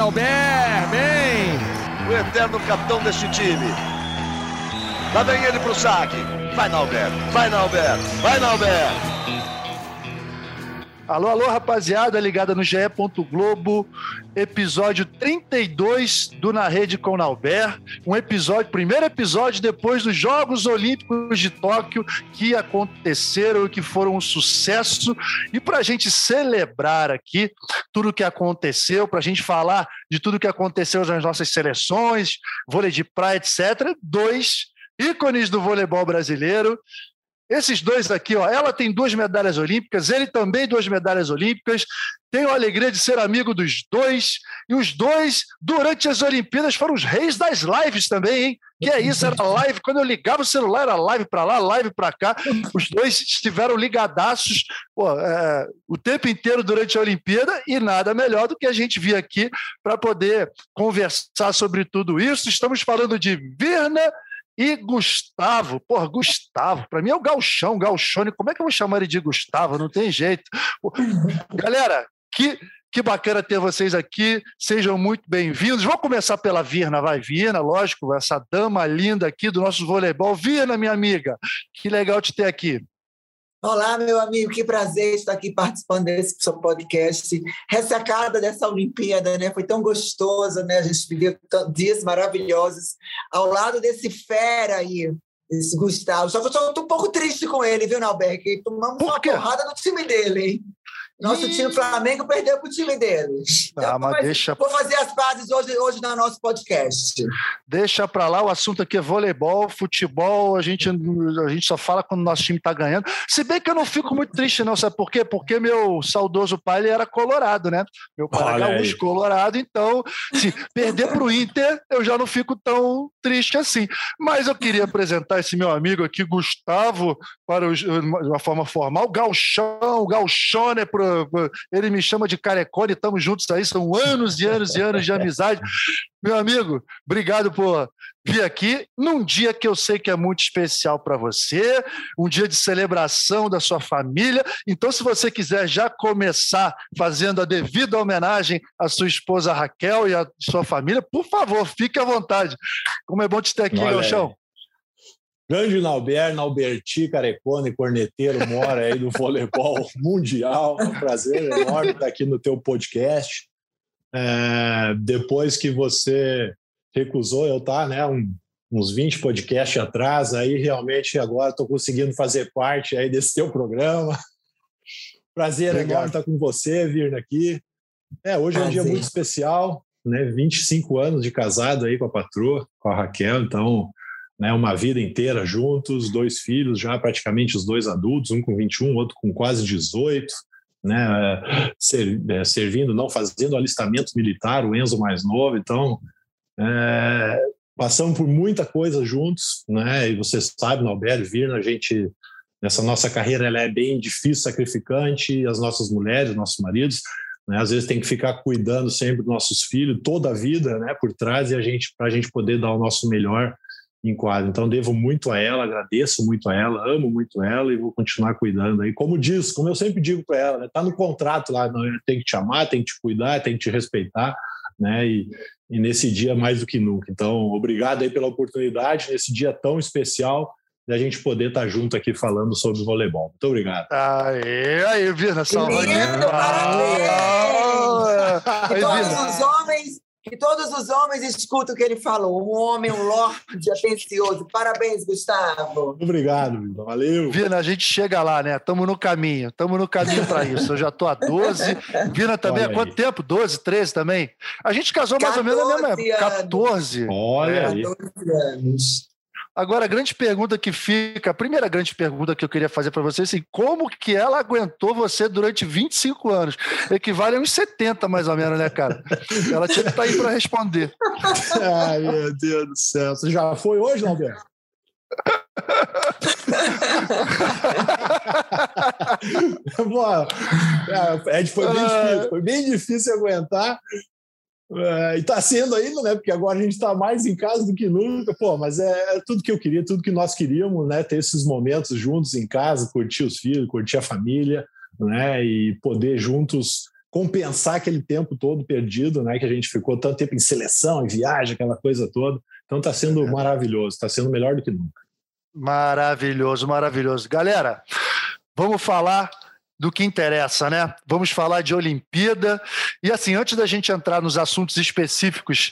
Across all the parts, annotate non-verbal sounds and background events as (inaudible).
Nauber, bem! O eterno capitão deste time. Lá vem ele pro saque. Vai, Nauber, vai, Nauber, vai, Nauber! Alô, alô, rapaziada, ligada no GE. Globo, episódio 32 do Na Rede com Nauber. Um episódio, primeiro episódio depois dos Jogos Olímpicos de Tóquio que aconteceram e que foram um sucesso. E para a gente celebrar aqui tudo o que aconteceu, para a gente falar de tudo o que aconteceu nas nossas seleções, vôlei de praia, etc., dois ícones do voleibol brasileiro. Esses dois aqui, ó, ela tem duas medalhas olímpicas, ele também duas medalhas olímpicas. Tenho a alegria de ser amigo dos dois. E os dois, durante as Olimpíadas, foram os reis das lives também, hein? Que é isso, era live. Quando eu ligava o celular, era live para lá, live para cá. Os dois estiveram ligadaços pô, é, o tempo inteiro durante a Olimpíada e nada melhor do que a gente vir aqui para poder conversar sobre tudo isso. Estamos falando de Virna e Gustavo, porra, Gustavo, para mim é o Galchão, Galchone, como é que eu vou chamar ele de Gustavo? Não tem jeito. Galera, que, que bacana ter vocês aqui, sejam muito bem-vindos. Vamos começar pela Virna, vai, Virna, lógico, essa dama linda aqui do nosso voleibol. Virna, minha amiga, que legal te ter aqui. Olá, meu amigo, que prazer estar aqui participando desse seu podcast. Ressacada dessa Olimpíada, né? Foi tão gostoso, né? A gente viveu dias maravilhosos ao lado desse fera aí, esse Gustavo. Só que eu estou um pouco triste com ele, viu, Nalberg? Tomamos uma porrada no time dele, hein? Nosso e... time Flamengo perdeu para o time deles. Ah, mas vou, deixa... vou fazer as pazes hoje, hoje no nosso podcast. Deixa para lá, o assunto aqui é voleibol, futebol, a gente, a gente só fala quando o nosso time está ganhando. Se bem que eu não fico muito triste, não, sabe por quê? Porque meu saudoso pai ele era colorado, né? Meu pai era gaúcho colorado, então, se perder para o Inter, eu já não fico tão triste assim. Mas eu queria apresentar esse meu amigo aqui, Gustavo, para os, de uma forma formal, Galchão, Galchone, para ele me chama de Carecone, estamos juntos aí, são anos e anos e anos de amizade. Meu amigo, obrigado por vir aqui num dia que eu sei que é muito especial para você, um dia de celebração da sua família. Então, se você quiser já começar fazendo a devida homenagem à sua esposa Raquel e à sua família, por favor, fique à vontade. Como é bom te ter aqui, Galchão. Grande Nauber, Nauberti, Carecone, corneteiro, mora aí do (laughs) voleibol mundial. É um prazer enorme estar aqui no teu podcast. É, depois que você recusou eu estar, né, um, uns 20 podcasts atrás, aí realmente agora estou conseguindo fazer parte aí desse teu programa. Prazer Obrigado. enorme estar com você, Virna, aqui. É, hoje é um dia muito especial, né? 25 anos de casado aí com a patroa, com a Raquel, então né, uma vida inteira juntos, dois filhos, já praticamente os dois adultos, um com 21, outro com quase 18, né, é, servindo, não fazendo alistamento militar, o Enzo mais novo, então é, passamos por muita coisa juntos, né, e você sabe, Norberto, Virna, a gente, nessa nossa carreira, ela é bem difícil, sacrificante, as nossas mulheres, nossos maridos, né, às vezes tem que ficar cuidando sempre dos nossos filhos, toda a vida, né, por trás, e a gente, para a gente poder dar o nosso melhor em quadro. Então, devo muito a ela, agradeço muito a ela, amo muito ela e vou continuar cuidando aí. Como diz, como eu sempre digo para ela, né, tá no contrato lá, não, tem que te amar, tem que te cuidar, tem que te respeitar, né? E, e nesse dia mais do que nunca. Então, obrigado aí pela oportunidade nesse dia tão especial da gente poder estar tá junto aqui falando sobre voleibol. Muito obrigado. Aê, aí, Vina, salve. Lindo, parabéns! Ah, aí, todos os homens que todos os homens escutam o que ele falou. Um homem, um lorde atencioso. Parabéns, Gustavo. Obrigado, valeu. Vina, a gente chega lá, né? Estamos no caminho, estamos no caminho para isso. Eu já estou há 12. Vina também, há quanto tempo? 12, 13 também? A gente casou mais ou menos na mesma época. 14. Olha é. aí. 14 anos. Agora, a grande pergunta que fica, a primeira grande pergunta que eu queria fazer para você, é assim, como que ela aguentou você durante 25 anos? Equivale a uns 70, mais ou menos, né, cara? (laughs) Ela tinha que estar tá aí para responder. Ai, meu Deus do céu. Você já foi hoje, Alberto? Boa. (laughs) É, Ed, foi bem difícil, foi bem difícil aguentar. É, e está sendo ainda, né? Porque agora a gente está mais em casa do que nunca. Pô, mas é, é, tudo que eu queria, tudo que nós queríamos, né? Ter esses momentos juntos em casa, curtir os filhos, curtir a família, né? E poder juntos compensar aquele tempo todo perdido, né? Que a gente ficou tanto tempo em seleção, em viagem, aquela coisa toda. Então está sendo é. maravilhoso, está sendo melhor do que nunca. Maravilhoso, maravilhoso. Galera, vamos falar do que interessa, né? Vamos falar de Olimpíada. E assim, antes da gente entrar nos assuntos específicos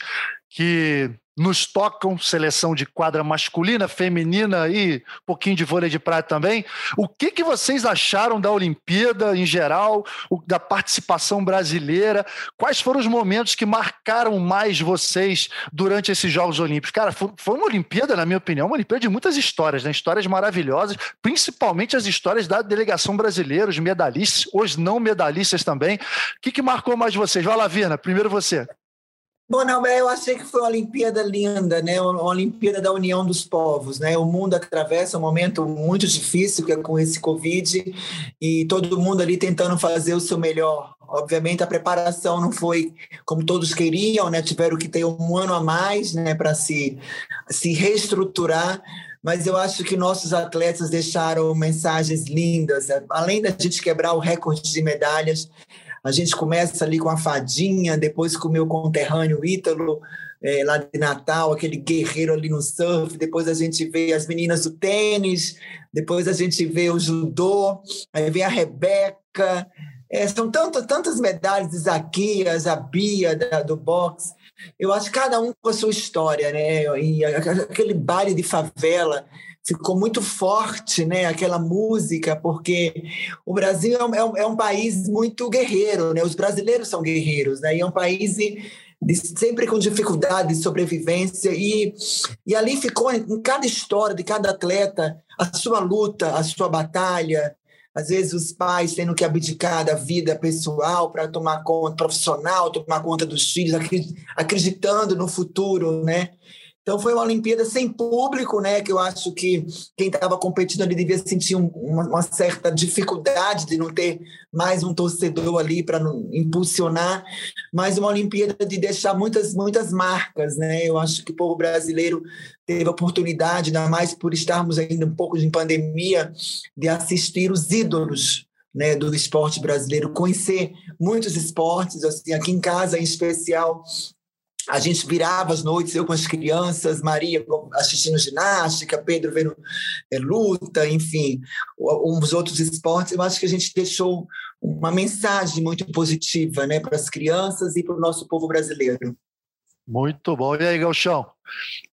que nos tocam, seleção de quadra masculina, feminina e um pouquinho de vôlei de praia também. O que, que vocês acharam da Olimpíada em geral, da participação brasileira? Quais foram os momentos que marcaram mais vocês durante esses Jogos Olímpicos? Cara, foi uma Olimpíada, na minha opinião, uma Olimpíada de muitas histórias, né? histórias maravilhosas, principalmente as histórias da delegação brasileira, os medalhistas, os não medalhistas também. O que, que marcou mais vocês? Vai lá, Vina, primeiro você. Bom, não, eu achei que foi uma Olimpíada linda, né? Uma Olimpíada da união dos povos, né? O mundo atravessa um momento muito difícil que é com esse Covid e todo mundo ali tentando fazer o seu melhor. Obviamente a preparação não foi como todos queriam, né? Tiveram que ter um ano a mais, né, para se se reestruturar, mas eu acho que nossos atletas deixaram mensagens lindas. Além da gente quebrar o recorde de medalhas, a gente começa ali com a fadinha, depois com o meu conterrâneo Ítalo, é, lá de Natal, aquele guerreiro ali no surf, depois a gente vê as meninas do tênis, depois a gente vê o judô, aí vem a Rebeca, é, são tanto, tantas medalhas, Isaquias, a Bia da, do boxe, eu acho que cada um com a sua história, né? E aquele baile de favela, ficou muito forte, né? Aquela música, porque o Brasil é um, é um, país muito guerreiro, né? Os brasileiros são guerreiros, né? E é um país de, sempre com dificuldade de sobrevivência e, e ali ficou em cada história de cada atleta a sua luta, a sua batalha. Às vezes os pais tendo que abdicar da vida pessoal para tomar conta profissional, tomar conta dos filhos, acreditando no futuro, né? Então foi uma Olimpíada sem público, né? Que eu acho que quem estava competindo ali devia sentir um, uma, uma, certa dificuldade de não ter mais um torcedor ali para impulsionar, mas uma Olimpíada de deixar muitas muitas marcas, né? Eu acho que o povo brasileiro teve a oportunidade, ainda mais por estarmos ainda um pouco em pandemia, de assistir os ídolos né, do esporte brasileiro, conhecer muitos esportes, assim, aqui em casa em especial, a gente virava as noites, eu com as crianças, Maria assistindo ginástica, Pedro vendo é, luta, enfim, uns outros esportes. Eu acho que a gente deixou uma mensagem muito positiva né, para as crianças e para o nosso povo brasileiro. Muito bom. E aí, Galchão?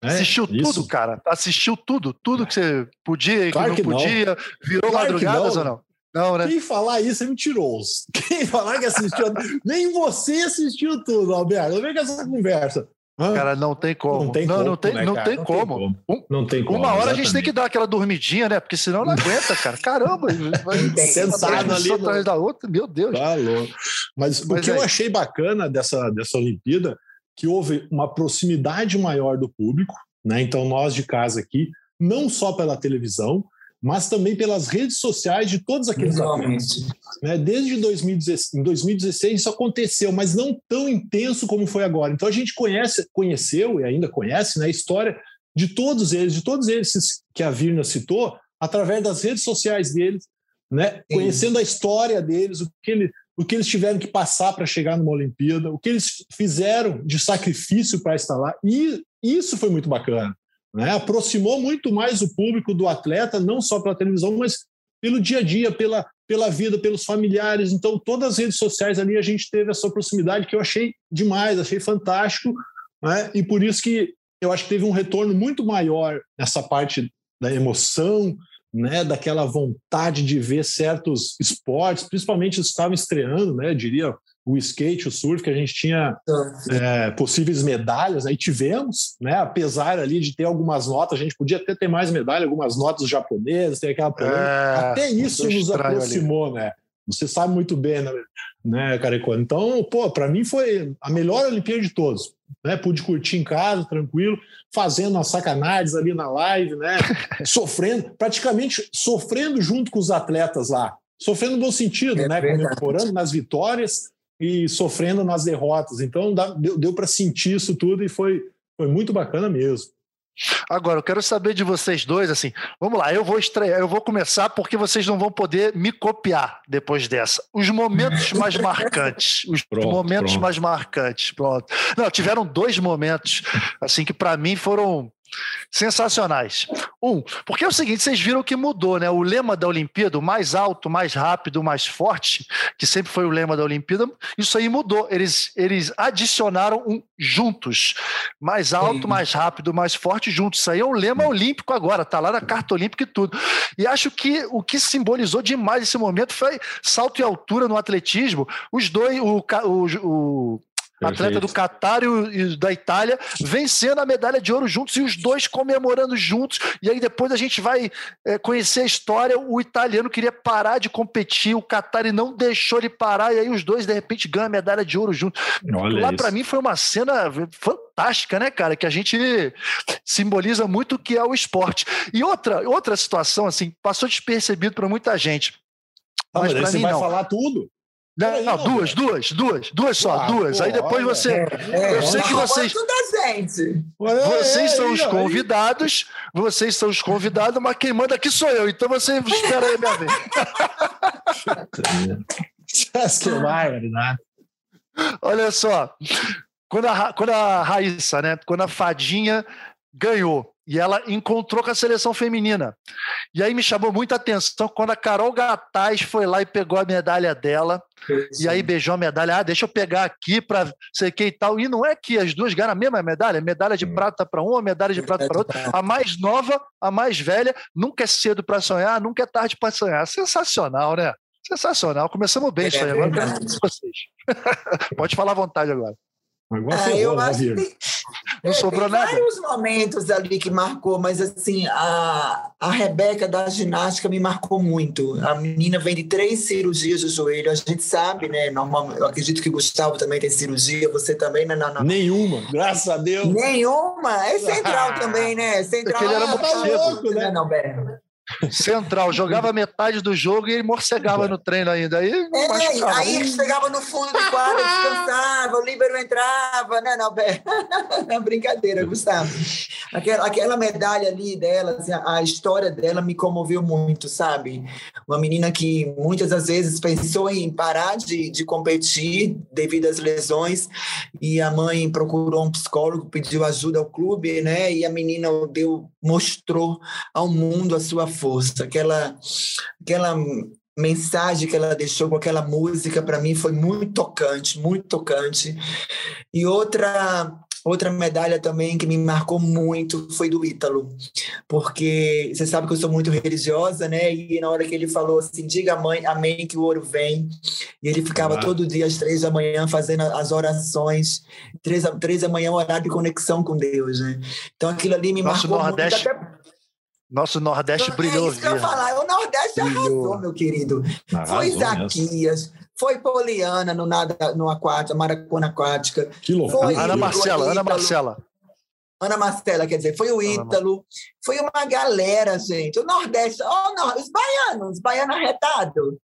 É, Assistiu isso. tudo, cara? Assistiu tudo? Tudo que você podia e claro que não podia? Não. Virou claro madrugadas ou não? Não, né? Quem falar isso é mentiroso. (laughs) Quem falar que assistiu. Nem você assistiu tudo, Alberto. Vem com essa conversa. Cara, não tem como. Não tem não, como. Não tem, né, não tem, não como. tem como. não tem como. Uma hora exatamente. a gente tem que dar aquela dormidinha, né? Porque senão não aguenta, cara. Caramba, (laughs) vai sentado ali. atrás da outra, meu Deus. Tá louco. Mas, Mas o que é. eu achei bacana dessa, dessa Olimpíada, que houve uma proximidade maior do público, né? Então, nós de casa aqui, não só pela televisão, mas também pelas redes sociais de todos aqueles atletas. Né? Desde 2016, em 2016 isso aconteceu, mas não tão intenso como foi agora. Então a gente conhece, conheceu e ainda conhece né, a história de todos eles, de todos eles que a Virna citou, através das redes sociais deles, né? conhecendo a história deles, o que, ele, o que eles tiveram que passar para chegar numa Olimpíada, o que eles fizeram de sacrifício para estar lá. E isso foi muito bacana. Né? Aproximou muito mais o público do atleta, não só pela televisão, mas pelo dia a dia, pela, pela vida, pelos familiares. Então, todas as redes sociais ali a gente teve essa proximidade que eu achei demais, achei fantástico. Né? E por isso que eu acho que teve um retorno muito maior nessa parte da emoção, né, daquela vontade de ver certos esportes, principalmente estavam estreando, né, diria o skate, o surf, que a gente tinha é, possíveis medalhas, aí tivemos, né? Apesar ali de ter algumas notas, a gente podia até ter mais medalha, algumas notas japonesas, tem aquela é, até isso nos aproximou, ali. né? Você sabe muito bem, né, né Carecone? Então, pô, para mim foi a melhor Olimpíada de todos. Né? Pude curtir em casa, tranquilo, fazendo as sacanagens ali na live, né? (laughs) sofrendo, praticamente sofrendo junto com os atletas lá. Sofrendo no bom sentido, é né? Comemorando nas vitórias, e sofrendo nas derrotas. Então dá, deu, deu para sentir isso tudo e foi, foi muito bacana mesmo. Agora, eu quero saber de vocês dois, assim, vamos lá, eu vou estrear, eu vou começar porque vocês não vão poder me copiar depois dessa. Os momentos (laughs) mais marcantes, os pronto, momentos pronto. mais marcantes, pronto. Não, tiveram dois momentos, assim, que para mim foram sensacionais. Um, porque é o seguinte, vocês viram que mudou, né? O lema da Olimpíada, o mais alto, mais rápido, mais forte, que sempre foi o lema da Olimpíada, isso aí mudou. Eles, eles adicionaram um juntos. Mais alto, mais rápido, mais forte juntos. Isso aí é um lema olímpico agora, tá lá na carta olímpica e tudo. E acho que o que simbolizou demais esse momento foi salto e altura no atletismo. Os dois, o, o, o atleta do Catar e, da Itália, vencendo a medalha de ouro juntos e os dois comemorando juntos. E aí depois a gente vai é, conhecer a história. O italiano queria parar de competir, o Catar não deixou ele parar, e aí os dois de repente ganham a medalha de ouro juntos. Olha Lá para mim foi uma cena fantástica, né, cara? Que a gente simboliza muito o que é o esporte. E outra, outra situação, assim, passou despercebido para muita gente. Ah, mas, mas você mim, vai não. falar tudo. Não, não, não, duas, duas, duas, duas só, ah, duas. Pô, Aí depois você. É, é, eu sei que vocês. Vocês são os convidados, vocês são os convidados, mas quem manda aqui sou eu. Então você espera aí minha vez. barbaridade. Olha só, quando a, quando a Raíssa, né? Quando a Fadinha ganhou e ela encontrou com a seleção feminina. E aí me chamou muita atenção quando a Carol Gataz foi lá e pegou a medalha dela. E aí beijou a medalha. Ah, deixa eu pegar aqui para sei que e tal. E não é que as duas ganham a mesma medalha, medalha de hum. prata para uma, medalha de prata para outra. A mais nova, a mais velha, nunca é cedo para sonhar, nunca é tarde para sonhar. Sensacional, né? Sensacional. Começamos bem é, isso aí. Agora vocês. (laughs) Pode falar à vontade agora. Ah, eu acho que tem, não sobrou tem nada. vários momentos ali que marcou, mas assim, a, a Rebeca da ginástica me marcou muito. A menina vem de três cirurgias do joelho, a gente sabe, né? Normal, eu acredito que Gustavo também tem cirurgia, você também, né? Não, não. Nenhuma, graças a Deus. Nenhuma, é central também, né? Central. Porque ele era muito cedo, né? Não, Berno. Central, jogava metade do jogo e morcegava no treino ainda. Aí, é, aí chegava no fundo do quadro, descansava, o líbero entrava, né, Nalber? (laughs) Brincadeira, Gustavo. Aquela, aquela medalha ali dela, assim, a história dela me comoveu muito, sabe? Uma menina que muitas das vezes pensou em parar de, de competir devido às lesões e a mãe procurou um psicólogo, pediu ajuda ao clube, né? E a menina deu, mostrou ao mundo a sua força, aquela, aquela mensagem que ela deixou com aquela música para mim foi muito tocante, muito tocante. E outra outra medalha também que me marcou muito foi do Ítalo, porque você sabe que eu sou muito religiosa, né? E na hora que ele falou assim, diga mãe, amém que o ouro vem, e ele ficava ah. todo dia às três da manhã fazendo as orações, três, três da manhã horário de conexão com Deus, né? Então aquilo ali me Nosso marcou Nordeste... muito. Até nosso Nordeste brilhou. É isso que eu falar. O Nordeste brilhou. arrasou, meu querido. Arrasou foi Zaquias, foi Poliana no, nada, no aquático, Maracona Aquática. Que loucura. Ana Marcela, Ana Marcela. Ana Marcela, quer dizer, foi o Ítalo, foi uma galera, gente. O Nordeste, oh, não, os baianos, os baianos arretados.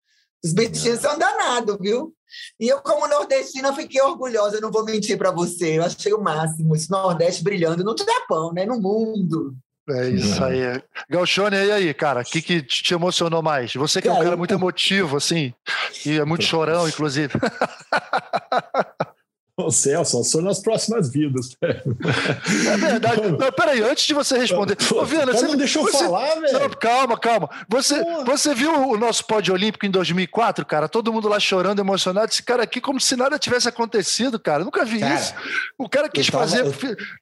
Os bichinhos são danados, viu? E eu, como nordestina, fiquei orgulhosa, não vou mentir para você. Eu achei o máximo, esse Nordeste brilhando no Japão, né? no mundo. É isso aí. Galchone, e aí, cara? O que, que te emocionou mais? Você que é um cara muito emotivo, assim, e é muito chorão, inclusive. (laughs) Ô Celso, só nas próximas vidas. É verdade. Não, peraí, antes de você responder. Ô, Viana, você não deixou você, falar, velho. Calma, calma. Você, você viu o nosso pódio olímpico em 2004, cara? Todo mundo lá chorando, emocionado. Esse cara aqui, como se nada tivesse acontecido, cara. Nunca vi cara, isso. O cara quis tava, fazer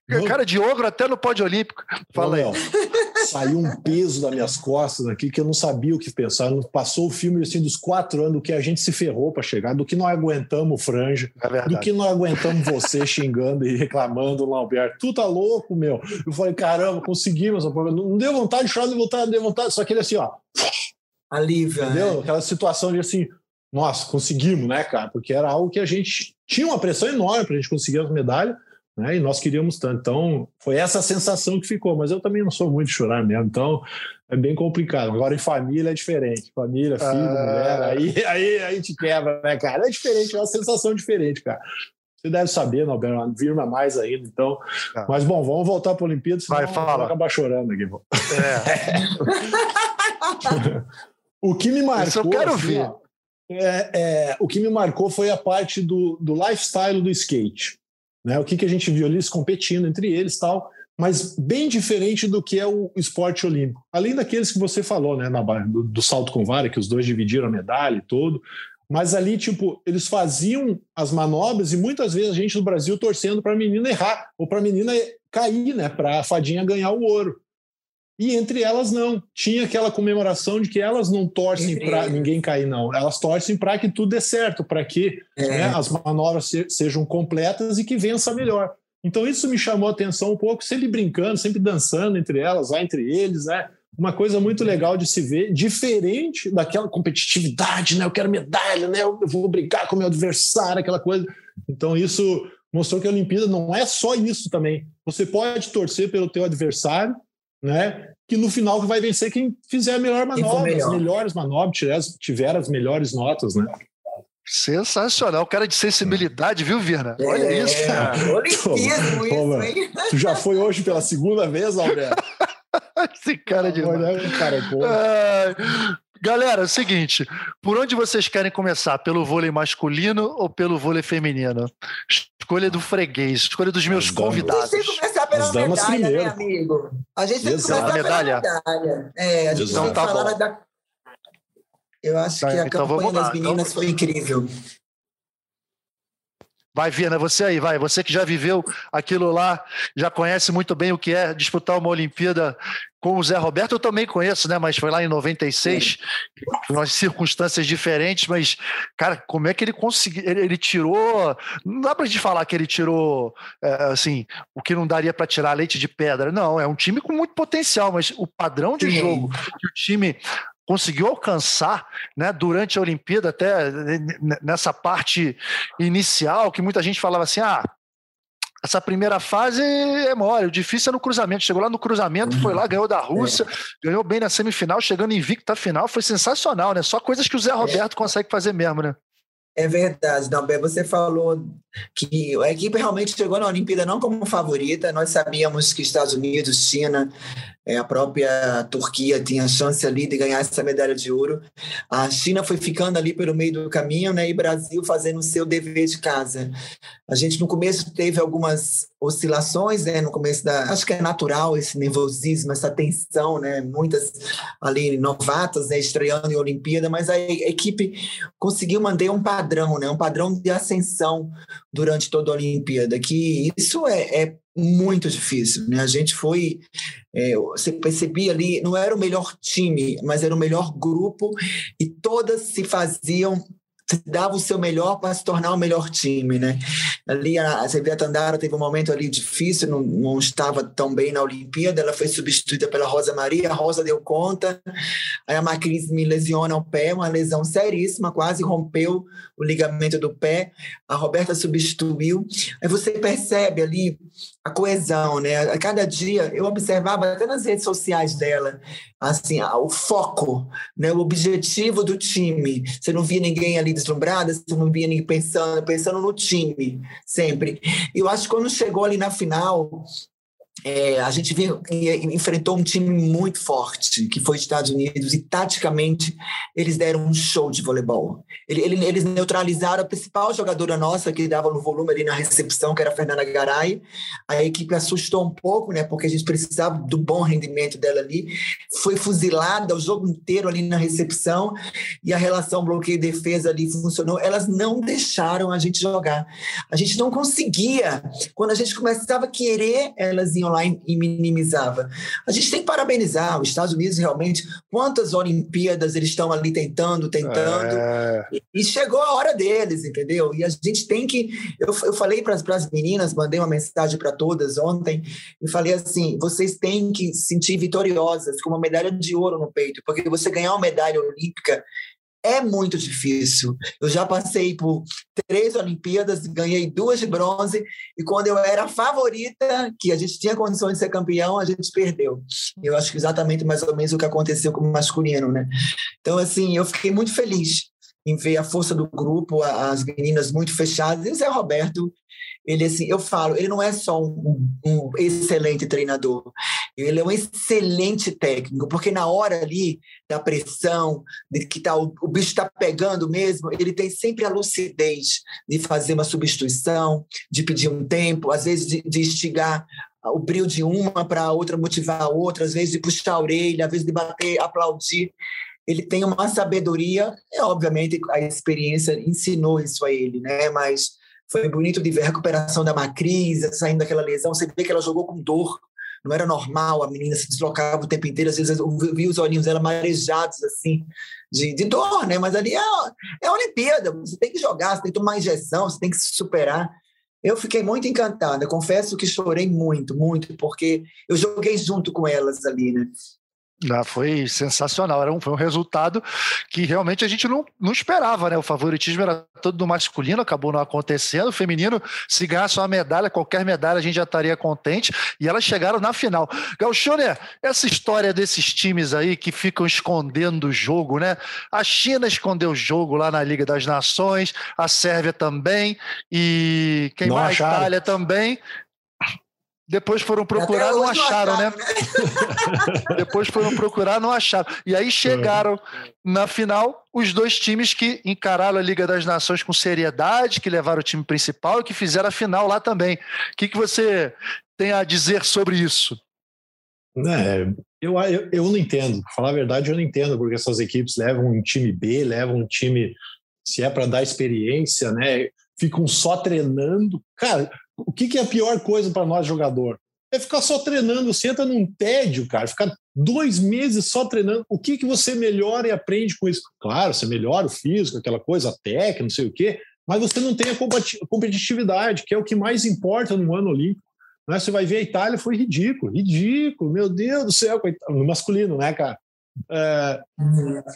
eu, cara de ogro até no pódio olímpico. Fala não, aí. Saiu um peso das minhas costas aqui que eu não sabia o que pensar. Passou o filme assim dos quatro anos do que a gente se ferrou para chegar, do que nós aguentamos o franja, é do que nós aguentamos aguentamos você (laughs) xingando e reclamando lá, Alberto. Tu tá louco, meu. Eu falei, caramba, conseguimos. Não deu vontade de chorar, não deu vontade, não deu vontade. Só que ele assim, ó. Alívio. Entendeu? Né? Aquela situação de assim, nossa, conseguimos, né, cara? Porque era algo que a gente tinha uma pressão enorme para a gente conseguir as medalhas. Né? E nós queríamos tanto. Então, foi essa sensação que ficou. Mas eu também não sou muito de chorar mesmo. Então, é bem complicado. Agora, em família é diferente. Família, filho, ah. mulher, aí, aí, aí te quebra, né, cara? É diferente, é uma sensação diferente, cara. Você deve saber, Norberto, virma mais ainda. Então, Tá. mas bom, vamos voltar para a Olimpíada, senão Vai, fala. vou acabar chorando aqui. É. (laughs) O que me marcou. Isso eu quero assim, ver. ó, é, é, o que me marcou foi a parte do, do lifestyle do skate. Né? O que, que a gente viu eles competindo entre eles tal, mas bem diferente do que é o esporte olímpico. Além daqueles que você falou, né, na, do, do salto com vara, que os dois dividiram a medalha e todo. Mas ali, tipo, eles faziam as manobras e muitas vezes a gente no Brasil torcendo para a menina errar ou para a menina cair, né, para a fadinha ganhar o ouro. E entre elas não. Tinha aquela comemoração de que elas não torcem para ninguém cair, não. Elas torcem para que tudo dê certo, para que É. né, as manobras se- sejam completas e que vença melhor. Então isso me chamou a atenção um pouco, sempre brincando, sempre dançando entre elas, lá entre eles, né? Uma coisa muito legal de se ver, diferente daquela competitividade, né? Eu quero medalha, né? Eu vou brincar com o meu adversário, aquela coisa. Então isso mostrou que a Olimpíada não é só isso também. Você pode torcer pelo teu adversário, né? Que no final vai vencer quem fizer a melhor manobra, melhor. as melhores manobras, tiver as, tiver as melhores notas, né? Sensacional, cara de sensibilidade, viu, Virna? Olha É, isso, cara. Olimpismo Pô, isso, hein? Tu já foi hoje pela segunda vez, Alberto? (laughs) (laughs) Esse cara de. Olha, cara. Ai, Galera, é o seguinte: por onde vocês querem começar? Pelo vôlei masculino ou pelo vôlei feminino? Escolha do freguês, escolha dos meus As damas. A gente convidados. tem que começar pela As medalha, né, primeiro. amigo? A gente tem que começar Medalha? pela medalha. É, a gente Exato. tem que Então tá falar bom. da... Eu acho Tá, que a então campanha das meninas foi incrível. Vai, Virna, você aí, vai. Você que já viveu aquilo lá, já conhece muito bem o que é disputar uma Olimpíada com o Zé Roberto. Eu também conheço, né? Mas foi lá em 96, umas circunstâncias diferentes. Mas, cara, como é que ele conseguiu? Ele, ele tirou. Não dá pra gente falar que ele tirou, é, assim, o que não daria para tirar leite de pedra. Não, é um time com muito potencial, mas o padrão de Sim. jogo que o time conseguiu alcançar né, durante a Olimpíada, até n- nessa parte inicial, que muita gente falava assim: ah, essa primeira fase é mole, o difícil é no cruzamento. Chegou lá no cruzamento, foi lá, ganhou da Rússia, ganhou bem na semifinal, chegando invicto à final, foi sensacional, né? Só coisas que o Zé Roberto consegue fazer mesmo, né? É verdade, Dalber. Você falou que a equipe realmente chegou na Olimpíada não como favorita. Nós sabíamos que Estados Unidos, China, eh, a própria Turquia tinha chance ali de ganhar essa medalha de ouro. A China foi ficando ali pelo meio do caminho, né? E Brasil fazendo o seu dever de casa. A gente no começo teve algumas oscilações, né? No começo da, acho que é natural esse nervosismo, essa tensão, né? Muitas ali novatas, né? Estreando em Olimpíada, mas a equipe conseguiu manter um padrão, né? Um padrão de ascensão durante toda a Olimpíada, que isso é, é muito difícil, né? A gente foi, é, você percebia ali, não era o melhor time, mas era o melhor grupo e todas se faziam dava o seu melhor para se tornar o melhor time, né? Ali a, Sevilla Tandara teve um momento ali difícil, não, não estava tão bem na Olimpíada, ela foi substituída pela Rosa Maria, a Rosa deu conta, aí a Macris me lesiona o pé, uma lesão seríssima, quase rompeu o ligamento do pé, a Roberta substituiu, aí você percebe ali a coesão, né? A cada dia eu observava até nas redes sociais dela, assim, o foco, né? O objetivo do time. Você não via ninguém ali deslumbrada, você não via ninguém pensando, pensando no time, sempre. E eu acho que quando chegou ali na final, é, a gente enfrentou um time muito forte, que foi os Estados Unidos, e taticamente eles deram um show de voleibol. Ele- ele- Eles neutralizaram a principal jogadora nossa, que dava no volume ali na recepção, que era a Fernanda Garay. A equipe assustou um pouco, né, porque a gente precisava do bom rendimento dela ali. Foi fuzilada o jogo inteiro ali na recepção, e a relação bloqueio e defesa ali funcionou. Elas não deixaram a gente jogar. A gente não conseguia. Quando a gente começava a querer, elas iam lá e e minimizava. A gente tem que parabenizar os Estados Unidos realmente. Quantas Olimpíadas eles estão ali tentando, tentando. É, E chegou a hora deles, entendeu? E a gente tem que. Eu, eu falei para as meninas, mandei uma mensagem para todas ontem, e falei assim: vocês têm que se sentir vitoriosas, com uma medalha de ouro no peito, porque você ganhar uma medalha olímpica é muito difícil. Eu já passei por três Olimpíadas, ganhei duas de bronze, e quando eu era a favorita, que a gente tinha condições de ser campeão, a gente perdeu. Eu acho que exatamente mais ou menos o que aconteceu com o masculino, né? Então, assim, eu fiquei muito feliz em ver a força do grupo, as meninas muito fechadas. E o Zé Roberto, ele assim, eu falo, ele não é só um, um, excelente treinador, ele é um excelente técnico, porque na hora ali da pressão, de que tá, o, o bicho está pegando mesmo, ele tem sempre a lucidez de fazer uma substituição, de pedir um tempo, às vezes de, de instigar o brilho de uma para a outra motivar a outra, às vezes de puxar a orelha, às vezes de bater, aplaudir ele tem uma sabedoria, é obviamente a experiência ensinou isso a ele, né? Mas foi bonito de ver a recuperação da Macris, saindo daquela lesão, você vê que ela jogou com dor, não era normal, a menina se deslocava o tempo inteiro, às vezes eu vi os olhinhos dela marejados, assim, de, de dor, né? Mas ali é, é a Olimpíada, você tem que jogar, você tem que tomar injeção, você tem que se superar. Eu fiquei muito encantada, confesso que chorei muito, muito, porque eu joguei junto com elas ali, né? Ah, foi sensacional. Era um, foi um resultado que realmente a gente não, não esperava, né? O favoritismo era todo do masculino, acabou não acontecendo. O feminino, se ganhasse uma medalha, qualquer medalha, a gente já estaria contente. E elas chegaram na final. Galchone, essa história desses times aí que ficam escondendo o jogo, né? A China escondeu o jogo lá na Liga das Nações, a Sérvia também, e quem mais? A Itália também. Depois foram procurar, não acharam, né? né? (laughs) Depois foram procurar, não acharam. E aí chegaram na final os dois times que encararam a Liga das Nações com seriedade, que levaram o time principal e que fizeram a final lá também. O que, que você tem a dizer sobre isso? É, eu, eu, eu não entendo. Pra falar a verdade, eu não entendo porque essas equipes levam um time B, levam um time, se é para dar experiência, né? Ficam só treinando. Cara, o que, que é a pior coisa para nós, jogador? É ficar só treinando. Você entra num tédio, cara. Ficar dois meses só treinando. O que, que você melhora e aprende com isso? Claro, você melhora o físico, aquela coisa, a técnica, não sei o quê, mas você não tem a competitividade, que é o que mais importa no ano olímpico. Né? Você vai ver a Itália, foi ridículo, ridículo, meu Deus do céu, no masculino, né, cara? É,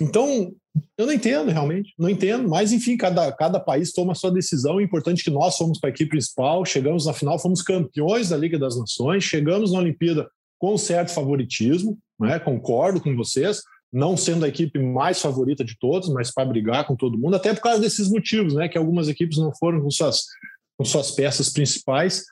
então, eu não entendo realmente, não entendo, mas enfim, cada, cada país toma a sua decisão. O importante é que nós fomos para a equipe principal, chegamos na final, fomos campeões da Liga das Nações, chegamos na Olimpíada com certo favoritismo, né? concordo com vocês, não sendo a equipe mais favorita de todos, mas para brigar com todo mundo, até por causa desses motivos, né? que algumas equipes não foram com suas, com suas peças principais.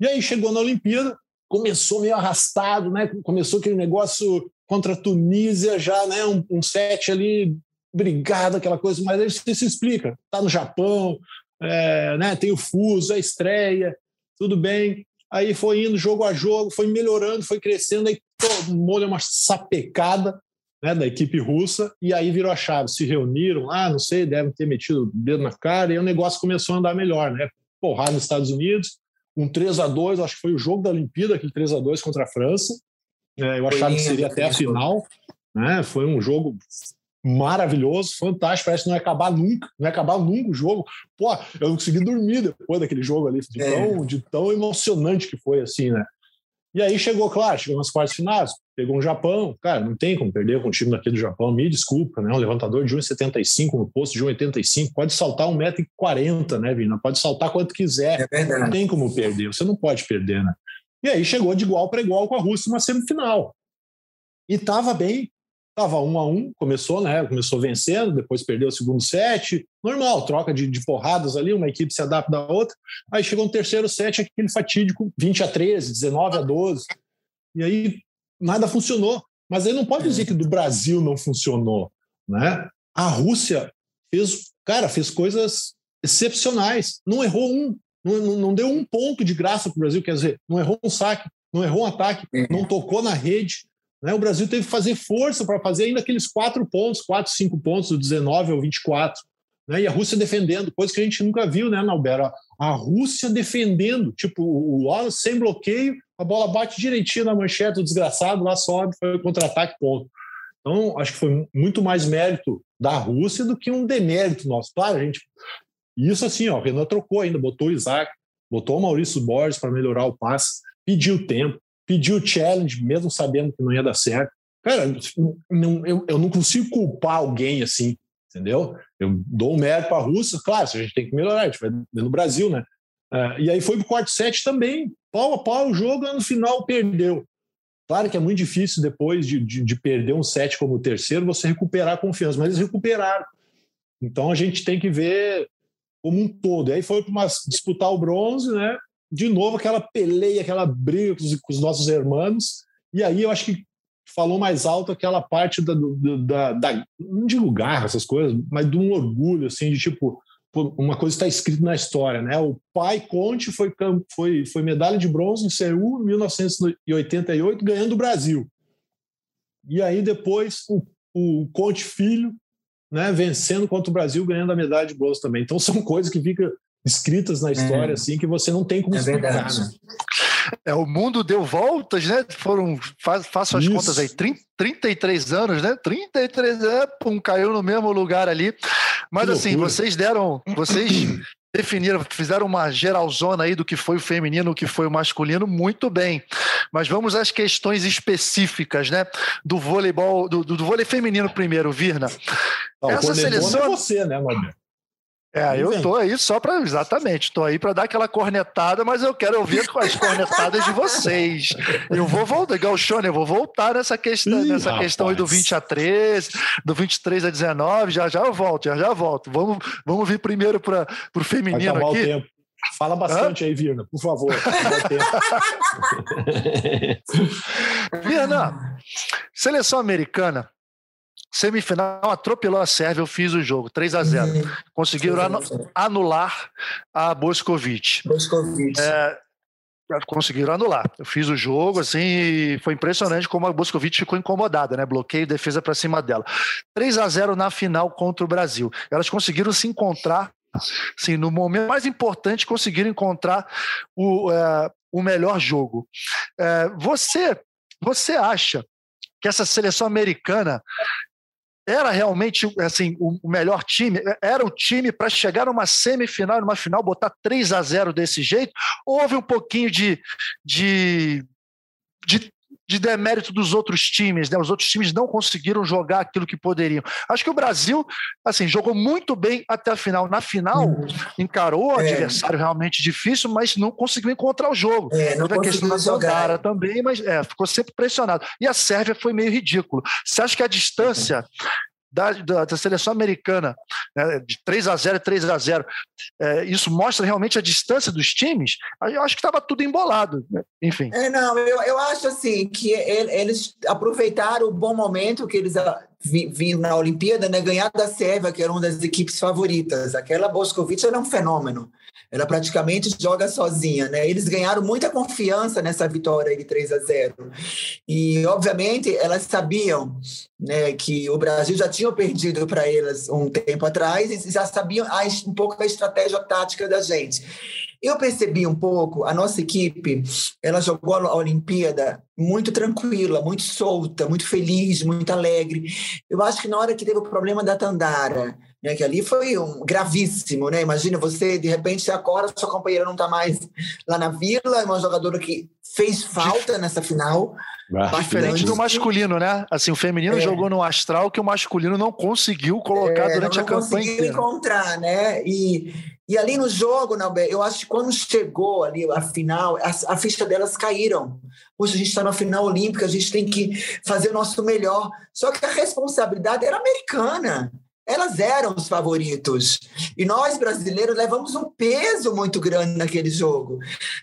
E aí chegou na Olimpíada, começou meio arrastado, né? começou aquele negócio contra a Tunísia, já né? um, um set ali brigado, aquela coisa, mas aí você se explica. Está no Japão, é, né, tem o fuso, a estreia, tudo bem. Aí foi indo jogo a jogo, foi melhorando, foi crescendo, aí todo mundo é uma sapecada né, da equipe russa, e aí virou a chave. Se reuniram lá, não sei, devem ter metido o dedo na cara, e o negócio começou a andar melhor, né? Porrada nos Estados Unidos, um 3 a 2 acho que foi o jogo da Olimpíada, aquele 3 a 2 contra a França. É, eu achava que seria até a final. Né? Foi um jogo maravilhoso, fantástico, parece que não ia acabar nunca, não ia acabar nunca o jogo. Pô, eu não consegui dormir depois daquele jogo ali, de, é. tão, de tão emocionante que foi, assim, né? E aí chegou, claro, chegou nas quartas finais, pegou um Japão, cara, não tem como perder com um time daquele do Japão, me desculpa, né? Um levantador de 1,75 no posto de 1,85, pode saltar 1,40m, né, Vina? Pode saltar quanto quiser, é não tem como perder, você não pode perder, né? E aí chegou de igual para igual com a Rússia numa semifinal. E tava bem, Tava um a um, começou, né? Começou vencendo, depois perdeu o segundo set. Normal, troca de, de porradas ali, uma equipe se adapta à outra. Aí chegou no terceiro set, aquele fatídico 20 a 13, 19 a 12. E aí nada funcionou. Mas aí não pode dizer que do Brasil não funcionou, né? A Rússia fez, cara, fez coisas excepcionais. Não errou um, não, não deu um ponto de graça para o Brasil, quer dizer, não errou um saque, não errou um ataque, não tocou na rede, né? O Brasil teve que fazer força para fazer ainda aqueles quatro pontos, quatro, cinco pontos, do 19 ao 24. Né? E a Rússia defendendo, coisa que a gente nunca viu, né, Nalbero? A Rússia defendendo, tipo, o Wallace sem bloqueio, a bola bate direitinho na manchete, o desgraçado lá sobe, foi contra-ataque, ponto. Então, acho que foi muito mais mérito da Rússia do que um demérito nosso. Claro, a gente. Isso assim, ó, o Renan trocou ainda, botou o Isaac, botou o Maurício Borges para melhorar o passe, pediu tempo pediu o challenge, mesmo sabendo que não ia dar certo. Cara, não, eu, eu não consigo culpar alguém assim, entendeu? Eu dou um mérito para a Rússia, claro, a gente tem que melhorar, a gente vai no Brasil, né? Uh, e aí foi pro quarto set também, pau a pau o jogo, no final perdeu. Claro que é muito difícil depois de, de, de, perder um set como o terceiro, você recuperar a confiança, mas eles recuperaram. Então a gente tem que ver como um todo. E aí foi para disputar o bronze, né? De novo aquela peleia, aquela briga com os, com os nossos irmãos. E aí eu acho que falou mais alto aquela parte da, da, da, não digo garra, essas coisas, mas de um orgulho, assim, de tipo, uma coisa está escrita na história, né? O pai Conte foi, foi, foi medalha de bronze em Seul em 1988, ganhando o Brasil. E aí depois o, o Conte filho, né, vencendo contra o Brasil, ganhando a medalha de bronze também. Então são coisas que ficam escritas na história, é. assim, que você não tem como é explicar. Né? É, o mundo deu voltas, né? Foram, faz, faço as Isso. contas aí, 30, 33 anos, né? 33 anos, pum, caiu no mesmo lugar ali. Mas que assim, loucura. vocês deram, vocês (clears throat) definiram, fizeram uma geralzona aí do que foi o feminino, o que foi o masculino, muito bem. Mas vamos às questões específicas, né? Do voleibol, do, do vôlei feminino primeiro, Virna. Não, Essa seleção é você, né, Maurício? É, eu tô aí só para exatamente, tô aí para dar aquela cornetada, mas eu quero ouvir as cornetadas de vocês. Eu vou voltar, Galchone, eu vou voltar nessa questão, Ih, nessa rapaz. questão aí do 20 a 13, do 23 a 19, já já eu volto, já já volto. Vamos, vamos vir primeiro para o feminino aqui. O tempo. Fala bastante Hã? aí, Virna, por favor. (laughs) Virna, seleção americana Semifinal atropelou a Sérvia, eu fiz o jogo, 3 a 0 uhum. Conseguiram anular a Boscovic. Boscovic. É, conseguiram anular. Eu fiz o jogo, assim, e foi impressionante como a Boscovic ficou incomodada, né? Bloqueio, defesa para cima dela. 3 a 0 na final contra o Brasil. Elas conseguiram se encontrar, assim, no momento mais importante, conseguiram encontrar o, é, o melhor jogo. É, você, você acha que essa seleção americana era realmente assim o melhor time, era o time para chegar numa semifinal, numa final, botar 3 a 0 desse jeito. Houve um pouquinho de, de, de de demérito dos outros times, né? Os outros times não conseguiram jogar aquilo que poderiam. Acho que o Brasil, assim, jogou muito bem até a final. Na final, uhum. encarou o é. adversário realmente difícil, mas não conseguiu encontrar o jogo. É, não Teve a questão da Zangara também, mas é, ficou sempre pressionado. E a Sérvia foi meio ridículo. Você acha que a distância da, da, da, seleção americana, né, de 3 a 0 3 a 0 é, isso mostra realmente a distância dos times. Eu acho que estava tudo embolado, né? enfim. É, não, eu, eu acho assim que eles aproveitaram o bom momento que eles ah, vinham na Olimpíada, né, ganhar da Sérvia, que era uma das equipes favoritas. Aquela Boscovic era um fenômeno. Ela praticamente joga sozinha, né? Eles ganharam muita confiança nessa vitória de 3 a 0. E, obviamente, elas sabiam né, que o Brasil já tinha perdido para elas um tempo atrás e já sabiam um pouco a estratégia tática da gente. Eu percebi um pouco, a nossa equipe, ela jogou a Olimpíada muito tranquila, muito solta, muito feliz, muito alegre. Eu acho que na hora que teve o problema da Tandara, né, que ali foi um gravíssimo, né? Imagina você, de repente, você acorda, sua companheira não está mais lá na vila, é uma jogadora que fez falta nessa final. Diferente do masculino, né? Assim, o feminino é. jogou no astral que o masculino não conseguiu colocar é, durante a campanha. Não conseguiu encontrar, né? E, e ali no jogo, Nelber, eu acho que quando chegou ali a final, a, a ficha delas caíram. Poxa, a gente está na final olímpica, a gente tem que fazer o nosso melhor. Só que a responsabilidade era americana elas eram os favoritos. E nós, brasileiros, levamos um peso muito grande naquele jogo.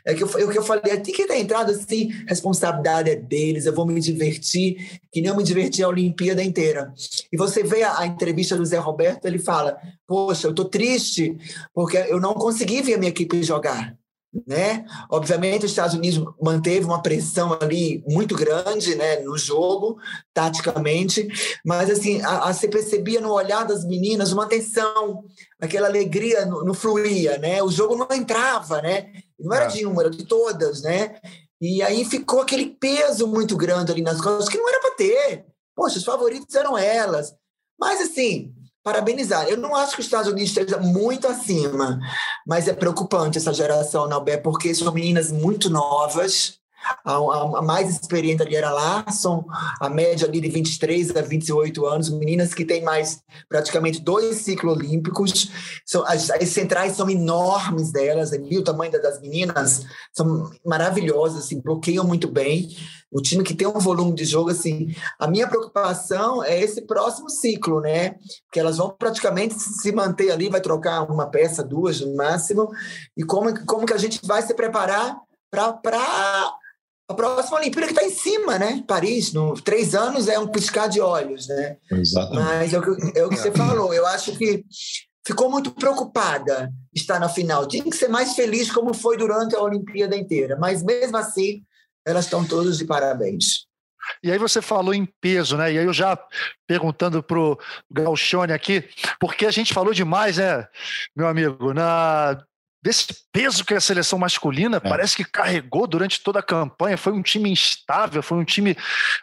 É que eu, é que eu falei, tem que ter entrado assim, responsabilidade é deles, eu vou me divertir, que nem eu me diverti a Olimpíada inteira. E você vê a, a entrevista do Zé Roberto, ele fala, poxa, eu tô triste porque eu não consegui ver a minha equipe jogar né? Obviamente, os Estados Unidos manteve uma pressão ali muito grande, né, no jogo, taticamente, mas assim, a, a, você percebia no olhar das meninas uma tensão, aquela alegria no, no fluía, né? O jogo não entrava, né? Não era é. de uma, era de todas, né? E aí ficou aquele peso muito grande ali nas costas que não era para ter. Poxa, os favoritos eram elas. Mas assim, parabenizar. Eu não acho que os Estados Unidos esteja muito acima, mas é preocupante essa geração, Nobel, porque são meninas muito novas, A, a, a, mais experiente ali era Larson, a média ali de 23 a 28 anos, meninas que têm mais praticamente dois ciclos olímpicos. São, as, as centrais são enormes delas, ali, o tamanho das meninas são maravilhosas, assim, bloqueiam muito bem. O time que tem um volume de jogo, assim, a minha preocupação é esse próximo ciclo, né? Porque elas vão praticamente se manter ali, vai trocar uma peça, duas no máximo, e como, como que a gente vai se preparar para a próxima Olimpíada que está em cima, né? Paris, no, três anos é um piscar de olhos, né? Exatamente. Mas é o que, é o que você falou. Eu acho que ficou muito preocupada estar na final. Tinha que ser mais feliz como foi durante a Olimpíada inteira. Mas mesmo assim, elas estão todas de parabéns. E aí você falou em peso, né? E aí eu já perguntando pro Galchone aqui, porque a gente falou demais, né, meu amigo, na desse peso que a seleção masculina é. parece que carregou durante toda a campanha. Foi um time instável, foi um time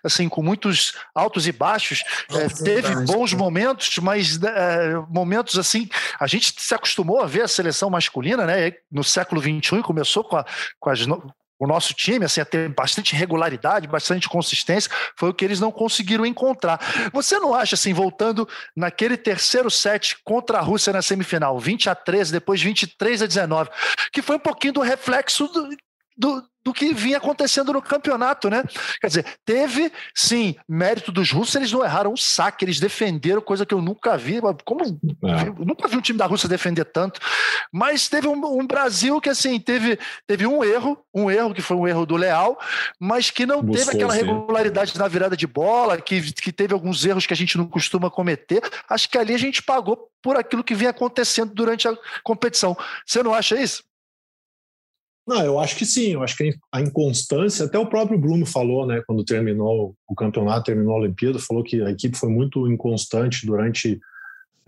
assim com muitos altos e baixos. É, teve bons momentos, mas é, momentos assim a gente se acostumou a ver a seleção masculina, né? No século XXI começou com, a, com as o nosso time assim, a ter bastante regularidade, bastante consistência, foi o que eles não conseguiram encontrar. Você não acha, assim, voltando naquele terceiro set contra a Rússia na semifinal, 20 a 13, depois 23 a 19, que foi um pouquinho do reflexo do, do, do que vinha acontecendo no campeonato, né? Quer dizer, teve, sim, mérito dos russos, eles não erraram um saque, eles defenderam, coisa que eu nunca vi. Como é. nunca vi um time da Rússia defender tanto. Mas teve um, um, Brasil que, assim, teve, teve um erro, um erro que foi um erro do Leal, mas que não Buscou, teve aquela regularidade sim. na virada de bola, que, que teve alguns erros que a gente não costuma cometer. Acho que ali a gente pagou por aquilo que vinha acontecendo durante a competição. Você não acha isso? Não, eu acho que sim. Eu acho que a inconstância, até o próprio Bruno falou, né, quando terminou o campeonato, terminou a Olimpíada, falou que a equipe foi muito inconstante durante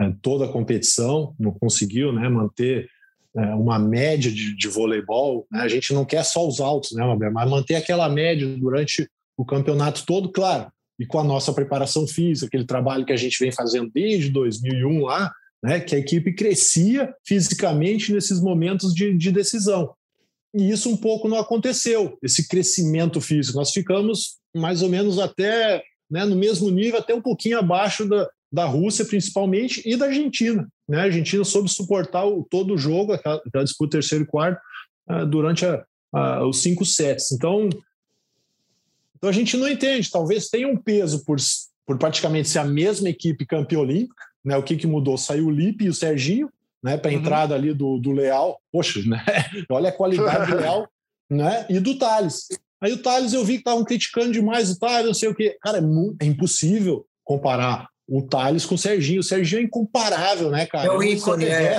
é, toda a competição, não conseguiu, né, manter é, uma média de, de voleibol. Né? A gente não quer só os altos, né, Mabel, mas manter aquela média durante o campeonato todo, claro. E com a nossa preparação física, aquele trabalho que a gente vem fazendo desde 2001 lá, né, que a equipe crescia fisicamente nesses momentos de, de decisão. E isso um pouco não aconteceu, esse crescimento físico. Nós ficamos mais ou menos até né, no mesmo nível, até um pouquinho abaixo da, da Rússia, principalmente, e da Argentina. Né? A Argentina soube suportar o, todo o jogo, aquela, aquela disputa terceiro e quarto, uh, durante a, a, os cinco sets. Então, então, a gente não entende. Talvez tenha um peso por, por praticamente ser a mesma equipe campeã olímpica. Né? O que, que mudou? Saiu o Lipe e o Serginho né, para a uhum. entrada ali do, do Leal. Poxa, né? (laughs) olha a qualidade do Leal né? e do Thales. Aí o Thales eu vi que estavam criticando demais o Thales, não sei o quê. Cara, é, é impossível comparar o Thales com o Serginho. O Serginho é incomparável, né, cara? É o ícone, é.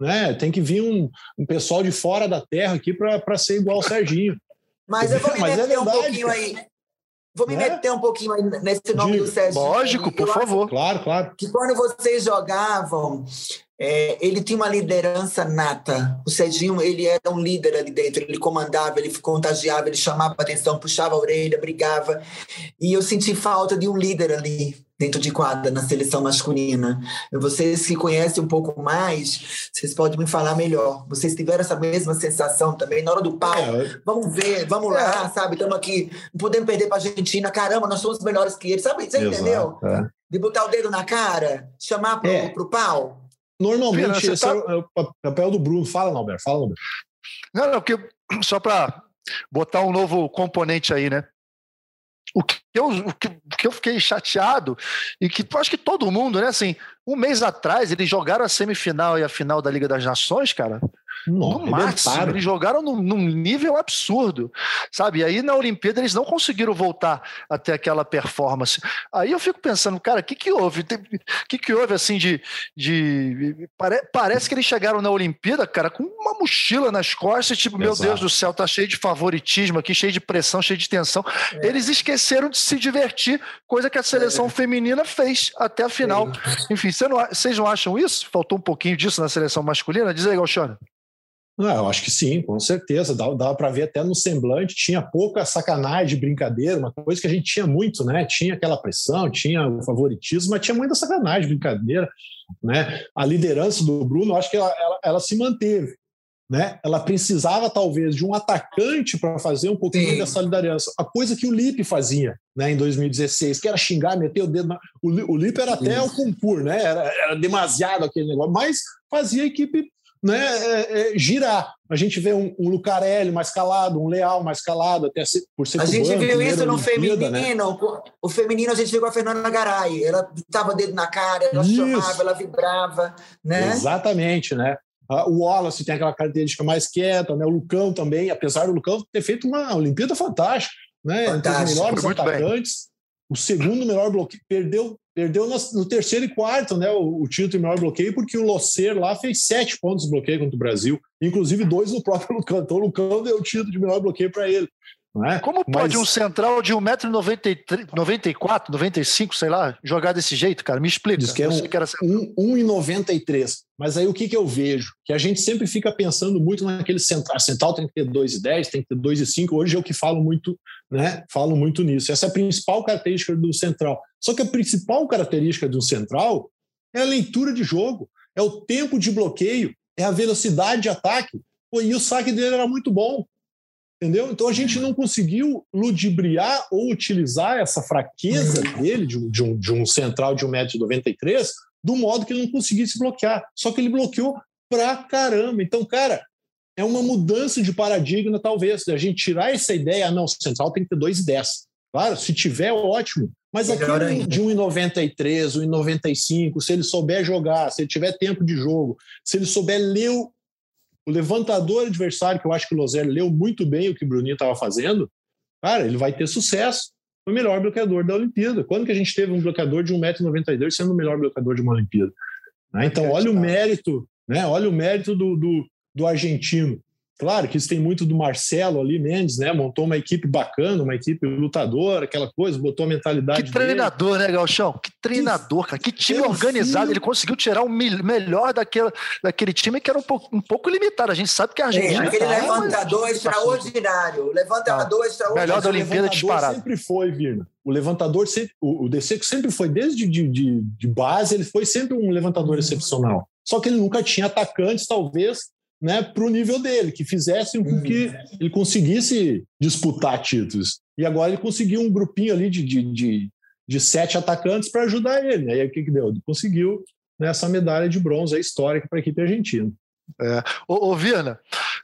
Né? Tem que vir um, um pessoal de fora da terra aqui para ser igual ao Serginho. Mas eu vou me (laughs) é meter é verdade, um pouquinho cara. aí. Vou me é? meter um pouquinho aí nesse nome de, do Serginho. Lógico, por favor. Claro, claro. Que quando vocês jogavam, é, ele tinha uma liderança nata. O Serginho, ele era um líder ali dentro, ele comandava, ele contagiava, ele chamava a atenção, puxava a orelha, brigava. E eu senti falta de um líder ali dentro de quadra, na seleção masculina. Vocês que conhecem um pouco mais, vocês podem me falar melhor. Vocês tiveram essa mesma sensação também, na hora do pau? É. Vamos ver, vamos é. lá, sabe? Estamos aqui, não podemos perder para a Argentina. Caramba, nós somos melhores que eles. Sabe, você Exato, entendeu? É. De botar o dedo na cara, chamar para o é. pau. Normalmente, esse tá... é o papel do Bruno. Fala, Norberto, fala, Norberto. Não, não, porque só para botar um novo componente aí, né? O que, eu, o que, o que eu fiquei chateado, e que acho que todo mundo, né? Assim, um mês atrás, eles jogaram a semifinal e a final da Liga das Nações, cara. No máximo, eles jogaram num, num, nível absurdo, sabe? E aí na Olimpíada eles não conseguiram voltar até aquela performance. Aí eu fico pensando, cara, o que que houve? O que que houve assim de, de pare, parece que eles chegaram na Olimpíada, cara, com uma mochila nas costas, tipo, Exato. meu Deus do céu, tá cheio de favoritismo aqui, cheio de pressão, cheio de tensão. É. Eles esqueceram de se divertir, coisa que a seleção é. feminina fez até a final. É. Enfim, vocês não, não acham isso? Faltou um pouquinho disso na seleção masculina? Diz aí, Galchone. Não, eu acho que sim, com certeza. Dava, dava para ver até no semblante, tinha pouca sacanagem, brincadeira, uma coisa que a gente tinha muito, né? Tinha aquela pressão, tinha o favoritismo, mas tinha muita sacanagem, brincadeira, né? A liderança do Bruno, acho que ela, ela, ela se manteve, né? Ela precisava talvez de um atacante para fazer um pouquinho Sim. dessa liderança. A coisa que o Lipe fazia, né, em 2016, que era xingar, meter o dedo na... o, o Lipe era até o concurso, né? Era, era demasiado aquele negócio, mas fazia a equipe né, é, é, girar. A gente vê um, um Lucarelli mais calado, um Leal mais calado, até se- por ser A gente viu isso no né? feminino. O feminino a gente viu com a Fernanda Garay. Ela botava o dedo na cara, ela Isso. chamava, ela vibrava, né? Exatamente, né? O Wallace tem aquela característica mais quieta, né? O Lucão também, apesar do Lucão ter feito uma Olimpíada fantástica, né? Entre os Fantástico, melhores bem. atacantes, o segundo melhor bloqueio, perdeu, perdeu no terceiro e quarto, né? O, o título de melhor bloqueio, porque o Locer lá fez sete pontos de bloqueio contra o Brasil, inclusive dois no próprio (laughs) Lucão. Então o Lucão deu o título de melhor bloqueio para ele. É? Como pode Mas- um central de 1,94m, 95, sei lá, jogar desse jeito, cara? Me explica. Diz que é um- que era central. 1,93. Mas aí o que, que eu vejo? Que a gente sempre fica pensando muito naquele central. Central tem que ter 2,10, tem que ter 2,5. Hoje é o que falo muito, né? Falo muito nisso. Essa é a principal característica do central. Só que a principal característica do central é a leitura de jogo, é o tempo de bloqueio, é a velocidade de ataque. Pô, e o saque dele era muito bom. Entendeu? Então a gente não conseguiu ludibriar ou utilizar essa fraqueza dele, de um, de um, de um central de 1,93m, do modo que ele não conseguisse bloquear. Só que ele bloqueou pra caramba. Então, cara, é uma mudança de paradigma, talvez, da gente tirar essa ideia, ah, não, o central tem que ter 2,10. Claro, se tiver, ótimo. Mas ainda. de 1,93, 1,95, se ele souber jogar, se ele tiver tempo de jogo, se ele souber ler o, o levantador adversário, que eu acho que o Lozer leu muito bem o que o Bruninho estava fazendo, cara, ele vai ter sucesso. O melhor bloqueador da Olimpíada. Quando que a gente teve um bloqueador de 1,92m sendo o melhor bloqueador de uma Olimpíada? Né? Então, olha o mérito, né? olha o mérito do, do, do argentino. Claro que isso tem muito do Marcelo ali, Mendes, né? Montou uma equipe bacana, uma equipe lutadora, aquela coisa, botou a mentalidade Que dele. treinador, né, Galchão? Que treinador, cara. Que time organizado. filho. Ele conseguiu tirar o melhor daquele, daquele time que era um pouco, um pouco limitado. A gente sabe que a É, Argentina. aquele tá, mas- levantador extraordinário. Levantador extraordinário. Melhor da Olimpíada levantador disparado. sempre foi, Virna. O levantador, sempre, o, o DC sempre foi, desde de, de, de base, ele foi sempre um levantador Uhum. excepcional. Só que ele nunca tinha atacantes, talvez, né, para o nível dele, que fizessem com que ele conseguisse disputar títulos. E agora ele conseguiu um grupinho ali de, de, de, de sete atacantes para ajudar ele. Aí o que, que deu? Ele conseguiu né, essa medalha de bronze aí, histórica para a equipe argentina. Ô, ô Viana,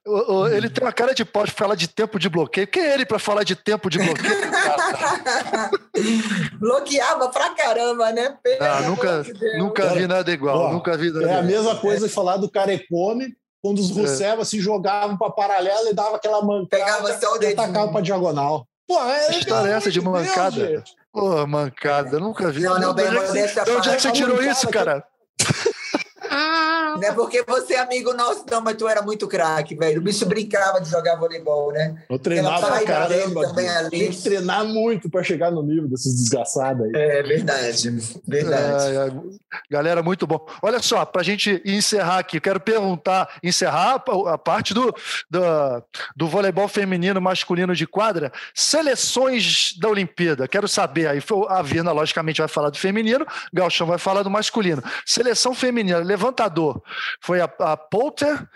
ô, ô, ele tem uma cara de pau de falar de tempo de bloqueio. Quem é ele para falar de tempo de bloqueio? (laughs) Bloqueava pra caramba, né? Ah, nunca, nunca vi nada igual. Ó, nunca vi nada É a igual. mesma coisa de falar do Carecone, quando os Russeva se jogavam para paralela e dava aquela mancada Pegava só o e atacava para diagonal. Pô, é, Que história é essa de mancada? Deus. Pô, mancada, nunca vi. Não, não, bem de onde é que você- é você parte. tirou isso, cara? (laughs) Não é porque você é amigo nosso, não, mas tu era muito craque, velho. O bicho brincava de jogar voleibol, né? Eu treinava pra caramba. também ali. Tem que treinar muito para chegar no nível desses desgraçados aí. É verdade, verdade. É, é, galera, muito bom. Olha só, para a gente encerrar aqui, quero perguntar, encerrar a- parte do, do, do voleibol feminino masculino de quadra, seleções da Olimpíada. Quero saber aí, a Virna, logicamente, vai falar do feminino, Galchão vai falar do masculino. Seleção feminina, levantador, foi a, a Poulter,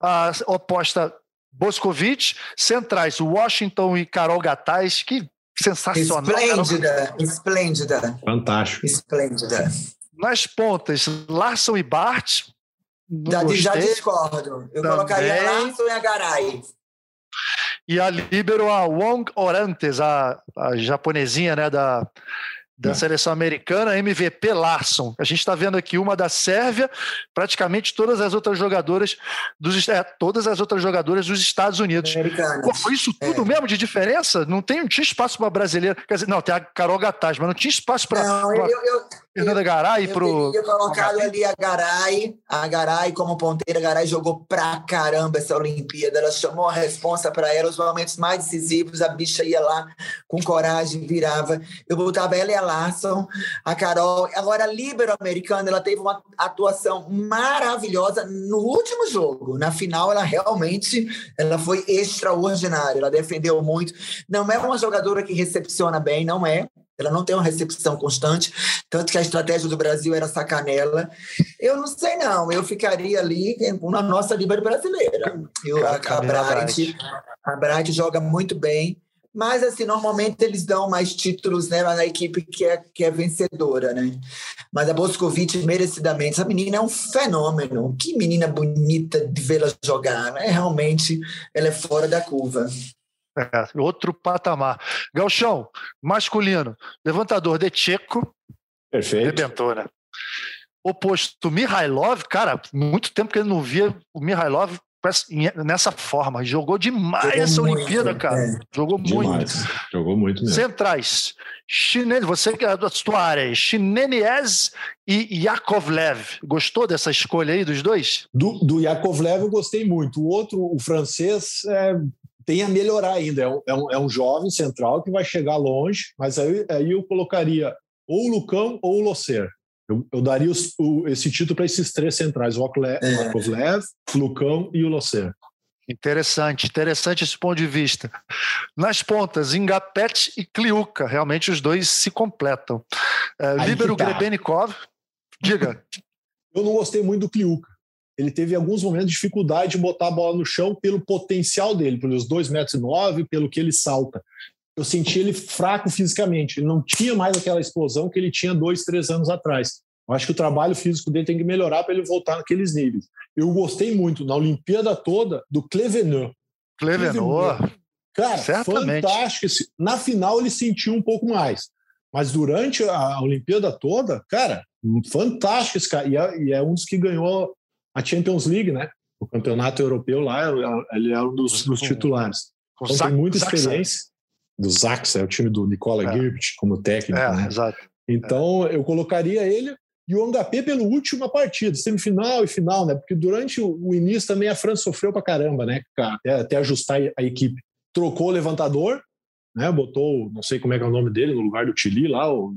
a oposta Boscovich, centrais, Washington e Carol Gataz, que sensacional. Esplêndida, esplêndida, Fantástico. esplêndida. Nas pontas, Larson e Bart. Já, já discordo. Eu Também. colocaria Larson e a Garay. E a líbero, a Wong Orantes, a, a japonesinha né, da, da É. seleção americana, MVP Larson. A gente está vendo aqui uma da Sérvia, praticamente todas as outras jogadoras dos é, todas as outras jogadoras dos Estados Unidos. Pô, foi isso tudo É. mesmo de diferença? Não, tem, não tinha espaço para brasileira. Quer dizer, não, tem a Carol Gataz, mas não tinha espaço para Não, eu, eu, Fernanda Garay eu para o. teria colocado ali a Garay, a Garay como ponteira. A Garay jogou pra caramba essa Olimpíada. Ela chamou a responsa para ela, os momentos mais decisivos. A bicha ia lá com coragem, virava. Eu botava ela e a Larson, a Carol. Agora, a líbero americana, ela teve uma atuação maravilhosa no último jogo. Na final, ela realmente ela foi extraordinária. Ela defendeu muito. Não é uma jogadora que recepciona bem, não é Ela não tem uma recepção constante, tanto que a estratégia do Brasil era sacanela. Eu não sei, não. Eu ficaria ali na nossa Liga brasileira. Eu, a, a, Bright, a Bright joga muito bem. Mas, assim, normalmente eles dão mais títulos né, na equipe que é, que é vencedora, né? Mas a Boscovite, merecidamente, essa menina é um fenômeno. Que menina bonita de vê-la jogar, né? Realmente, ela é fora da curva. É, outro patamar. Galchão, masculino, levantador de Tcheco. Perfeito. Rebentou, né? Oposto, Mihailov, cara, muito tempo que ele não via o Mihailov nessa forma. Jogou demais Jogou essa muito, Olimpíada, cara. É. Jogou demais. muito. Jogou muito mesmo. Centrais. Chinene, você que é da sua área, Chinenies e Yakovlev. Gostou dessa escolha aí dos dois? Do, do Yakovlev eu gostei muito. O outro, o francês, é, tem a melhorar ainda. É um, é um, é um jovem central que vai chegar longe, mas aí, aí eu colocaria ou o Lucão ou o Locer. Eu, eu daria os, o, esse título para esses três centrais, o é. Lucão e o Locer. Interessante, interessante esse ponto de vista. Nas pontas, Ingapet e Kliuka, realmente os dois se completam. É, Líbero tá. Grebenikov, diga. Eu não gostei muito do Kliuka. Ele teve alguns momentos de dificuldade de botar a bola no chão pelo potencial dele, pelos 2,9 metros, e nove, pelo que ele salta eu senti ele fraco fisicamente. Ele não tinha mais aquela explosão que ele tinha dois, três anos atrás. Eu acho que o trabalho físico dele tem que melhorar para ele voltar naqueles níveis. Eu gostei muito na Olimpíada toda do Clevenot. Clevenot. Cara, Certamente. fantástico. Na final ele sentiu um pouco mais. Mas durante a Olimpíada toda, cara, fantástico esse cara. E é, e é um dos que ganhou a Champions League, né? O campeonato europeu lá, ele é um dos, dos titulares. Com então, tem muita experiência do Zax, é o time do Nicola é. como técnico. É, né? exato. Então eu colocaria ele e o HP pelo última partida, semifinal e final, né? Porque durante o, início também a França sofreu pra caramba, né? Até, até ajustar a equipe. Trocou o levantador, né? Botou, não sei como é que é o nome dele, no lugar do Tilly lá, o,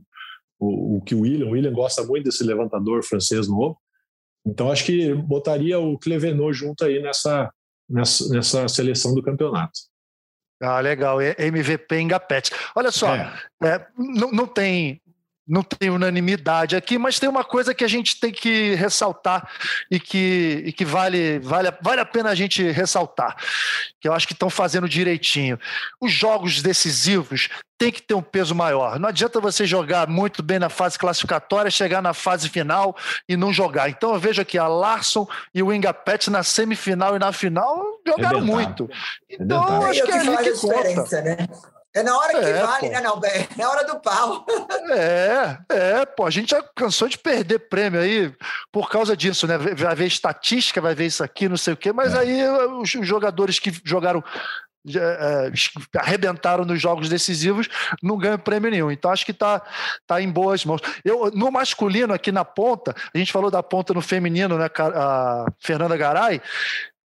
o, o que o William, o William gosta muito desse levantador francês novo. Então acho que botaria o Clevenot junto aí nessa, nessa, nessa seleção do campeonato. Ah, legal. MVP em Gapet. Olha só, é. É, não, não tem não tem unanimidade aqui, mas tem uma coisa que a gente tem que ressaltar e que, e que vale, vale, vale a pena a gente ressaltar, que eu acho que estão fazendo direitinho. Os jogos decisivos têm que ter um peso maior. Não adianta você jogar muito bem na fase classificatória, chegar na fase final e não jogar. Então eu vejo aqui a Larson e o Ingapet na semifinal e na final jogaram muito. Então acho que é, que, que conta. Né? É na hora que é, vale, pô. né, Nalber? É na hora do pau. É, é, pô. A gente já cansou de perder prêmio aí por causa disso, né? Vai ver estatística, vai ver isso aqui, não sei o quê, mas é. aí os jogadores que jogaram é, arrebentaram nos jogos decisivos, não ganham prêmio nenhum. Então acho que está tá em boas mãos. Eu, no masculino, aqui na ponta, a gente falou da ponta no feminino, né? A Fernanda Garay.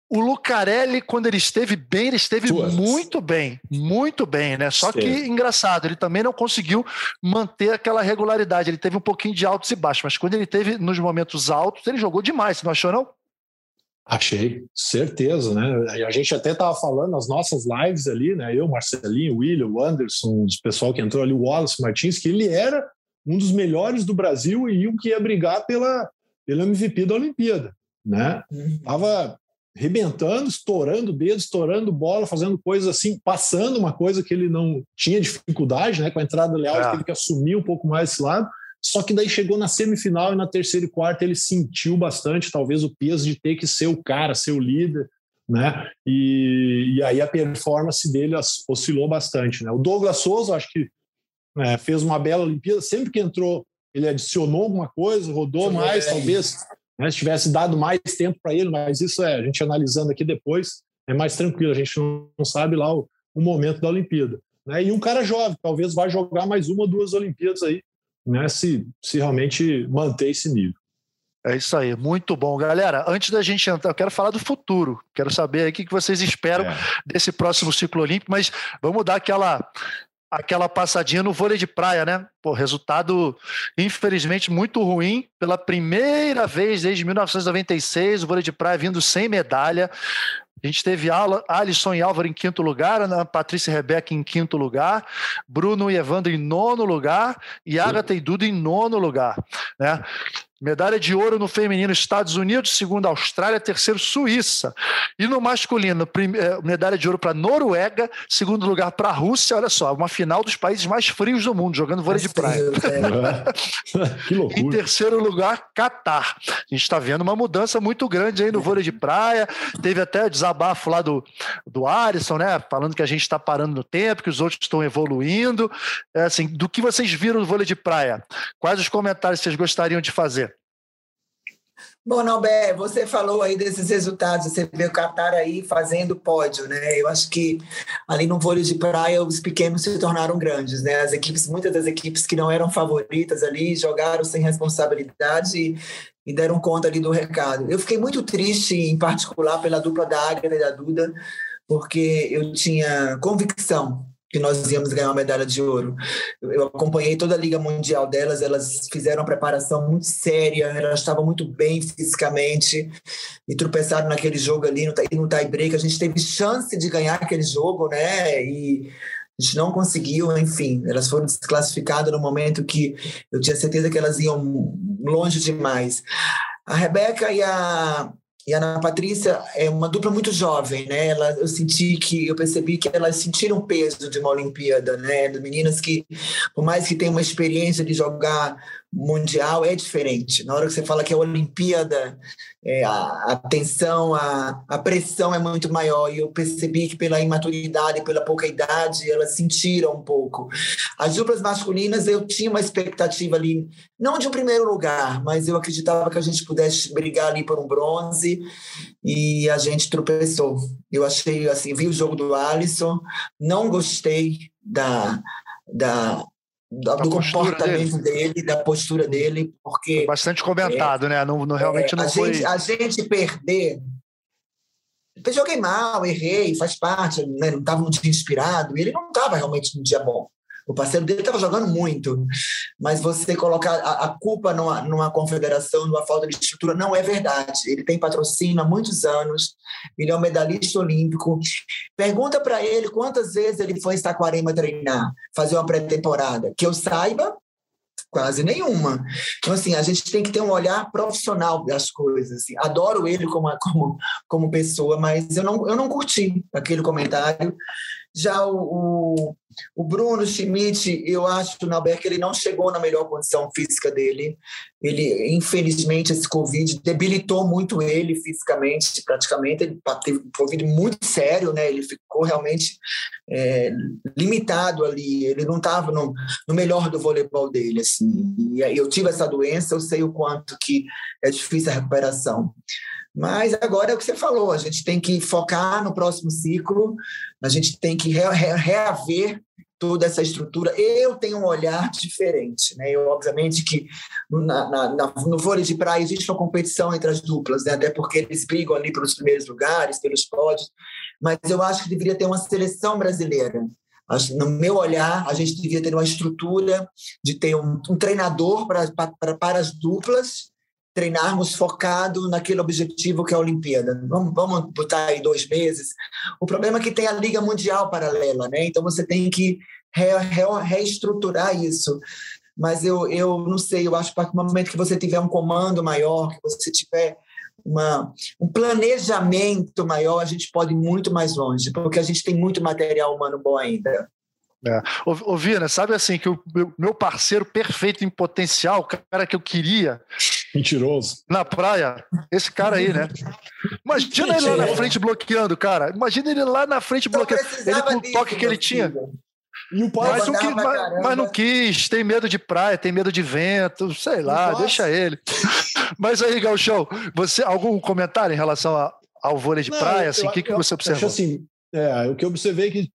O Lucarelli, quando ele esteve bem, ele esteve muito bem, muito bem, né? Só Sim. que, engraçado, ele também não conseguiu manter aquela regularidade. Ele teve um pouquinho de altos e baixos, mas quando ele teve nos momentos altos, ele jogou demais. Você não achou, não? Achei, certeza, né? A gente até estava falando nas nossas lives ali, né? Eu, Marcelinho, o William, o Anderson, o pessoal que entrou ali, o Wallace Martins, que ele era um dos melhores do Brasil e um que ia brigar pela, pela MVP da Olimpíada, né? Uhum. Tava rebentando, estourando dedo, estourando bola, fazendo coisas assim, passando uma coisa que ele não tinha dificuldade, né? Com a entrada leal, é. teve que assumir um pouco mais esse lado. Só que daí chegou na semifinal e na terceira e quarta ele sentiu bastante, talvez, o peso de ter que ser o cara, ser o líder, né? E, e aí a performance dele oscilou bastante, né? O Douglas Souza, acho que é, fez uma bela Olimpíada, sempre que entrou, ele adicionou alguma coisa, rodou mais, talvez né? Se tivesse dado mais tempo para ele, mas isso é, a gente analisando aqui depois, é mais tranquilo, a gente não, sabe lá o, o, momento da Olimpíada. Né? E um cara jovem, talvez vá jogar mais uma ou duas Olimpíadas aí, né? se, se realmente manter esse nível. É isso aí, muito bom. Galera, antes da gente entrar, eu quero falar do futuro. Quero saber aí o que vocês esperam é. desse próximo ciclo olímpico, mas vamos dar aquela aquela passadinha no vôlei de praia, né? Pô, resultado, infelizmente, muito ruim. Pela primeira vez desde 1996, o vôlei de praia vindo sem medalha. A gente teve Alisson e Álvaro em quinto lugar, Ana Patrícia e Rebeca em quinto lugar, Bruno e Evandro em nono lugar e Agatha e Duda em nono lugar. Né? Medalha de ouro no feminino, Estados Unidos, segundo Austrália, terceiro Suíça. E no masculino, eh, medalha de ouro para Noruega, segundo lugar para a Rússia. Olha só, uma final dos países mais frios do mundo, jogando vôlei de praia. (laughs) que loucura. Em terceiro lugar, Catar. A gente está vendo uma mudança muito grande aí no vôlei de praia. Teve até desabafo lá do, do Alisson, né? Falando que a gente está parando no tempo, que os outros estão evoluindo. É assim, do que vocês viram no vôlei de praia? Quais os comentários vocês gostariam de fazer? Bom, Nalber, você falou aí desses resultados, você vê o Qatar aí fazendo pódio, né? Eu acho que ali no vôlei de praia os pequenos se tornaram grandes, né? As equipes, muitas das equipes que não eram favoritas ali jogaram sem responsabilidade e, e deram conta ali do recado. Eu fiquei muito triste, em particular, pela dupla da Agra e da Duda, porque eu tinha convicção que nós íamos ganhar uma medalha de ouro. Eu acompanhei toda a Liga Mundial delas, elas fizeram uma preparação muito séria, elas estavam muito bem fisicamente e tropeçaram naquele jogo ali no tie break. A gente teve chance de ganhar aquele jogo, né? E a gente não conseguiu, enfim, elas foram desclassificadas no momento que eu tinha certeza que elas iam longe demais. A Rebeca e a, e a Ana Patrícia é uma dupla muito jovem, né? Ela, eu senti que, eu percebi que elas sentiram o peso de uma Olimpíada, né? Meninas que, por mais que tenham uma experiência de jogar mundial é diferente. Na hora que você fala que é Olimpíada, é, a, a tensão, a, a pressão é muito maior. E eu percebi que pela imaturidade, pela pouca idade, elas sentiram um pouco. As duplas masculinas, eu tinha uma expectativa ali, não de um primeiro lugar, mas eu acreditava que a gente pudesse brigar ali por um bronze e a gente tropeçou. Eu achei, assim, vi o jogo do Alisson, não gostei da, da do, do comportamento dele. dele. da postura dele, porque. Foi bastante comentado, é, né? Não, não realmente é, não a foi. Gente, a gente perder. Eu joguei mal, errei, faz parte, né? não estava muito inspirado, e ele não estava realmente num dia bom. O parceiro dele estava jogando muito, mas você colocar a, a, culpa numa, numa confederação, numa falta de estrutura, não é verdade. Ele tem patrocínio há muitos anos, ele é um medalhista olímpico. Pergunta para ele quantas vezes ele foi em Saquarema treinar, fazer uma pré-temporada. Que eu saiba, quase nenhuma. Então, assim, a gente tem que ter um olhar profissional das coisas. Assim. Adoro ele como, como, como pessoa, mas eu não, eu não curti aquele comentário. Já o, o, o Bruno Schmidt, eu acho, Nauber, que ele não chegou na melhor condição física dele. Ele, infelizmente, esse Covid debilitou muito ele fisicamente, praticamente. Ele teve um Covid muito sério, né? Ele ficou realmente é, limitado ali. Ele não estava no, no, melhor do voleibol dele, assim. E eu tive essa doença, eu sei o quanto que é difícil a recuperação. Mas agora é o que você falou, a gente tem que focar no próximo ciclo, a gente tem que reaver toda essa estrutura. Eu tenho um olhar diferente, né? Eu, obviamente, que na, na, no vôlei de praia existe uma competição entre as duplas, né? Até porque eles brigam ali pelos primeiros lugares, pelos pódios, mas eu acho que deveria ter uma seleção brasileira. No meu olhar, a gente devia ter uma estrutura de ter um, um treinador para as duplas treinarmos focado naquele objetivo que é a Olimpíada. Vamos, vamos botar aí dois meses. O problema é que tem a Liga Mundial paralela, né? Então você tem que re, re, reestruturar isso. Mas eu, eu não sei, eu acho que no momento que você tiver um comando maior, que você tiver uma, um planejamento maior, a gente pode ir muito mais longe, porque a gente tem muito material humano bom ainda. É. Ô, Vina, sabe assim, que o meu parceiro perfeito em potencial, o cara que eu queria. Mentiroso. Na praia, esse cara aí, né? Imagina ele lá na frente bloqueando, cara. Imagina ele lá na frente bloqueando. Ele com o toque que ele tinha. E o pai mas, que, mas, mas, não quis, tem medo de praia, tem medo de vento, sei lá, Nossa. deixa ele. mas aí, Galchão, você algum comentário em relação a, ao vôlei de não, praia? Assim, o que, que você observou? Acho assim, é, o que eu observei é que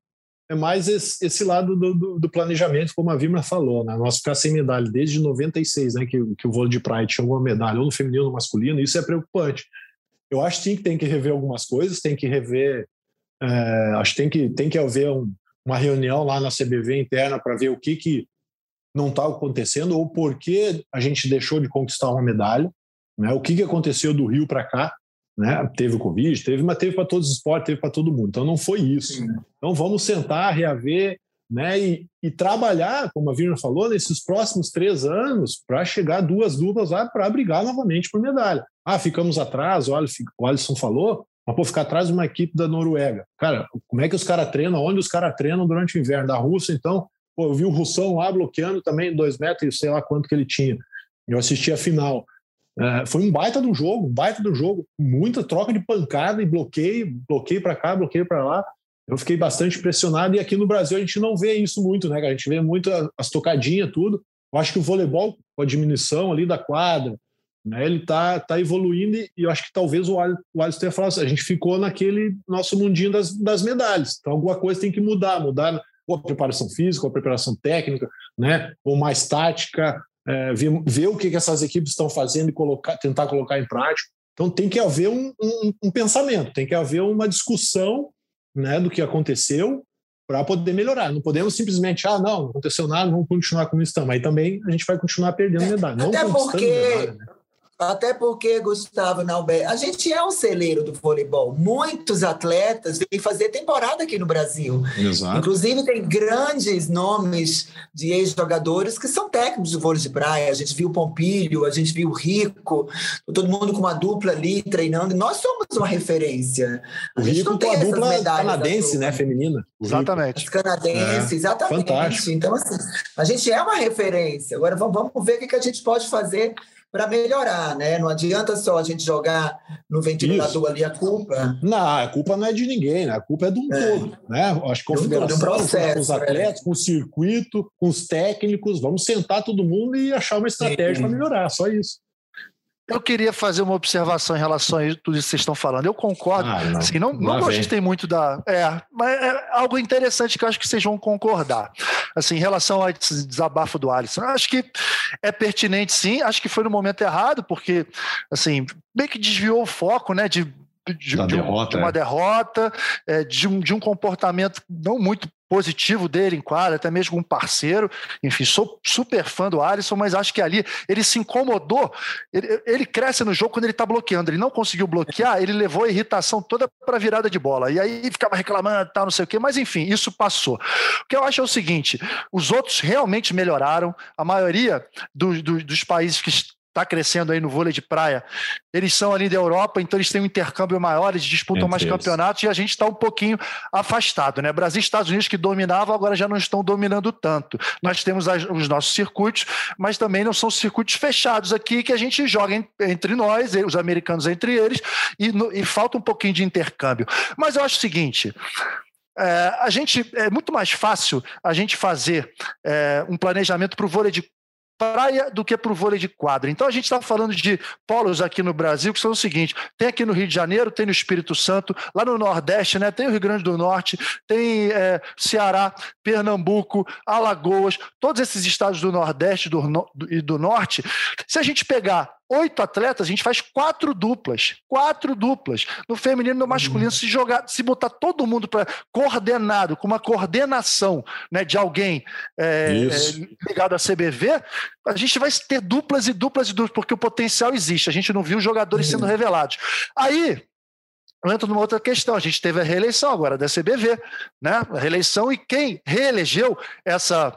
é mais esse, esse lado do, do, do, planejamento, como a Vimra falou, né? Nós ficar sem medalha desde 96, né? Que, que o vôlei de praia tinha uma medalha, ou no feminino ou no masculino, isso é preocupante. Eu acho sim que tem que rever algumas coisas, tem que rever. É, acho que tem que, tem que haver um, uma reunião lá na CBV interna para ver o que, que não está acontecendo ou por que a gente deixou de conquistar uma medalha, né? O que, que aconteceu do Rio para cá, né? Teve o Covid, teve, mas teve para todos os esportes, teve para todo mundo. Então não foi isso. Sim. Então vamos sentar, reaver, né? E, e trabalhar, como a Virna falou, nesses próximos três anos para chegar duas duplas lá para brigar novamente por medalha. Ah, ficamos atrás, o Alisson falou, mas pô, ficar atrás de uma equipe da Noruega. Cara, como é que os caras treinam? Onde os caras treinam durante o inverno? Da Rússia, então, pô, eu vi o Russão lá bloqueando também dois metros, sei lá quanto que ele tinha. Eu assisti a final. Foi um baita do jogo, baita do jogo, muita troca de pancada e bloqueio, bloqueio para cá, bloqueio para lá. Eu fiquei bastante impressionado e aqui no Brasil a gente não vê isso muito, né? A gente vê muito as tocadinhas, tudo. Eu acho que o voleibol, com a diminuição ali da quadra, né, ele tá, tá evoluindo e eu acho que talvez o Alisson tenha falado assim, a gente ficou naquele nosso mundinho das, das medalhas. Então alguma coisa tem que mudar, mudar ou a preparação física, ou a preparação técnica, né, ou mais tática, é, ver, ver, o que, que essas equipes estão fazendo e colocar, tentar colocar em prática. Então tem que haver um, um, um pensamento, tem que haver uma discussão né, do que aconteceu para poder melhorar. Não podemos simplesmente, ah, não, não aconteceu nada, vamos continuar com isso também. Aí também a gente vai continuar perdendo medalha. Não Até porque medalha, né? Até porque, Gustavo Nauber, a gente é um celeiro do voleibol. Muitos atletas vêm fazer temporada aqui no Brasil. Exato. Inclusive, tem grandes nomes de ex-jogadores que são técnicos do vôlei de praia. A gente viu o Pompilho, a gente viu o Rico, todo mundo com uma dupla ali treinando. Nós somos uma referência. A o Rico com a dupla canadense, né, feminina. Exatamente. As canadenses, é. exatamente. Fantástico. Então, assim, a gente é uma referência. Agora, vamos ver o que a gente pode fazer para melhorar, né? Não adianta só a gente jogar no ventilador Isso. ali a culpa. Não, a culpa não é de ninguém, né? A culpa é do um é. todo, né? Acho que a confederação, um processo, com os atletas, é. com o circuito, com os técnicos, vamos sentar todo mundo e achar uma estratégia para melhorar, só isso. Eu queria fazer uma observação em relação a tudo isso que vocês estão falando. Eu concordo. Ah, não. Assim, não, não gostei muito da. É, mas é algo interessante que eu acho que vocês vão concordar. Assim, em relação ao desabafo do Alisson. Acho que é pertinente, sim. Acho que foi no momento errado, porque, assim, meio que desviou o foco, né? De de, de, derrota, de, uma é. derrota, é, de, um, de um comportamento não muito positivo dele em quadra, até mesmo um parceiro. Enfim, sou super fã do Alisson, mas acho que ali ele se incomodou. Ele, ele cresce no jogo quando ele está bloqueando. Ele não conseguiu bloquear, ele levou a irritação toda para a virada de bola. E aí ficava reclamando, tal, não sei o quê. Mas enfim, isso passou. O que eu acho é o seguinte: os outros realmente melhoraram. A maioria do, do, dos países que está crescendo aí no vôlei de praia, eles são ali da Europa, então eles têm um intercâmbio maior, eles disputam Entre mais eles. campeonatos e a gente está um pouquinho afastado, né? Brasil e Estados Unidos que dominavam, agora já não estão dominando tanto. Nós temos as, os nossos circuitos, mas também não são circuitos fechados aqui que a gente joga em, entre nós, os americanos entre eles, e, no, e falta um pouquinho de intercâmbio. Mas eu acho o seguinte. É, a gente é muito mais fácil a gente fazer é, um planejamento para o vôlei de praia do que para o vôlei de quadra. Então a gente está falando de polos aqui no Brasil que são o seguinte: tem aqui no Rio de Janeiro, tem no Espírito Santo, lá no Nordeste, né? Tem o Rio Grande do Norte, tem é, Ceará, Pernambuco, Alagoas, todos esses estados do Nordeste do, do, e do Norte. Se a gente pegar oito atletas, a gente faz quatro duplas. Quatro duplas. No feminino e no masculino, uhum. se jogar, se botar todo mundo para coordenado, com uma coordenação né, de alguém é, é, ligado à CBV, a gente vai ter duplas e duplas e duplas, porque o potencial existe. A gente não viu os jogadores uhum. sendo revelados. Aí, eu entro numa outra questão. A gente teve a reeleição agora da CBV, né? A reeleição e quem reelegeu essa,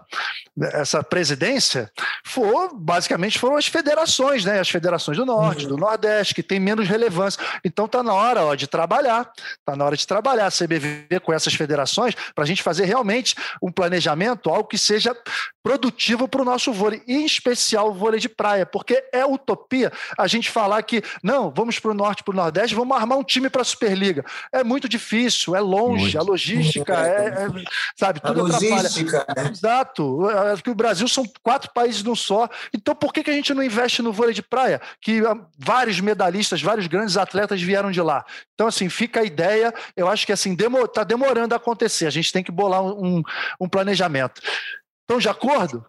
essa presidência foi, basicamente foram as federações, né? As federações do Norte, uhum. do Nordeste, que tem menos relevância. Então tá na hora ó, de trabalhar, tá na hora de trabalhar a CBV com essas federações para a gente fazer realmente um planejamento, algo que seja produtivo para o nosso vôlei, e em especial o vôlei de praia, porque é utopia a gente falar que não, vamos para o Norte, para o Nordeste, vamos armar um time para Superliga. É muito difícil, é longe, muito. a logística é, é, sabe, tudo a logística, né? Exato. É, que o Brasil são quatro países num só. Então por que, que a gente não investe no vôlei de praia? Que ah, vários medalhistas, vários grandes atletas vieram de lá. Então, assim, fica a ideia. Eu acho que assim, está demorando a acontecer. A gente tem que bolar um, um planejamento. Estão de acordo?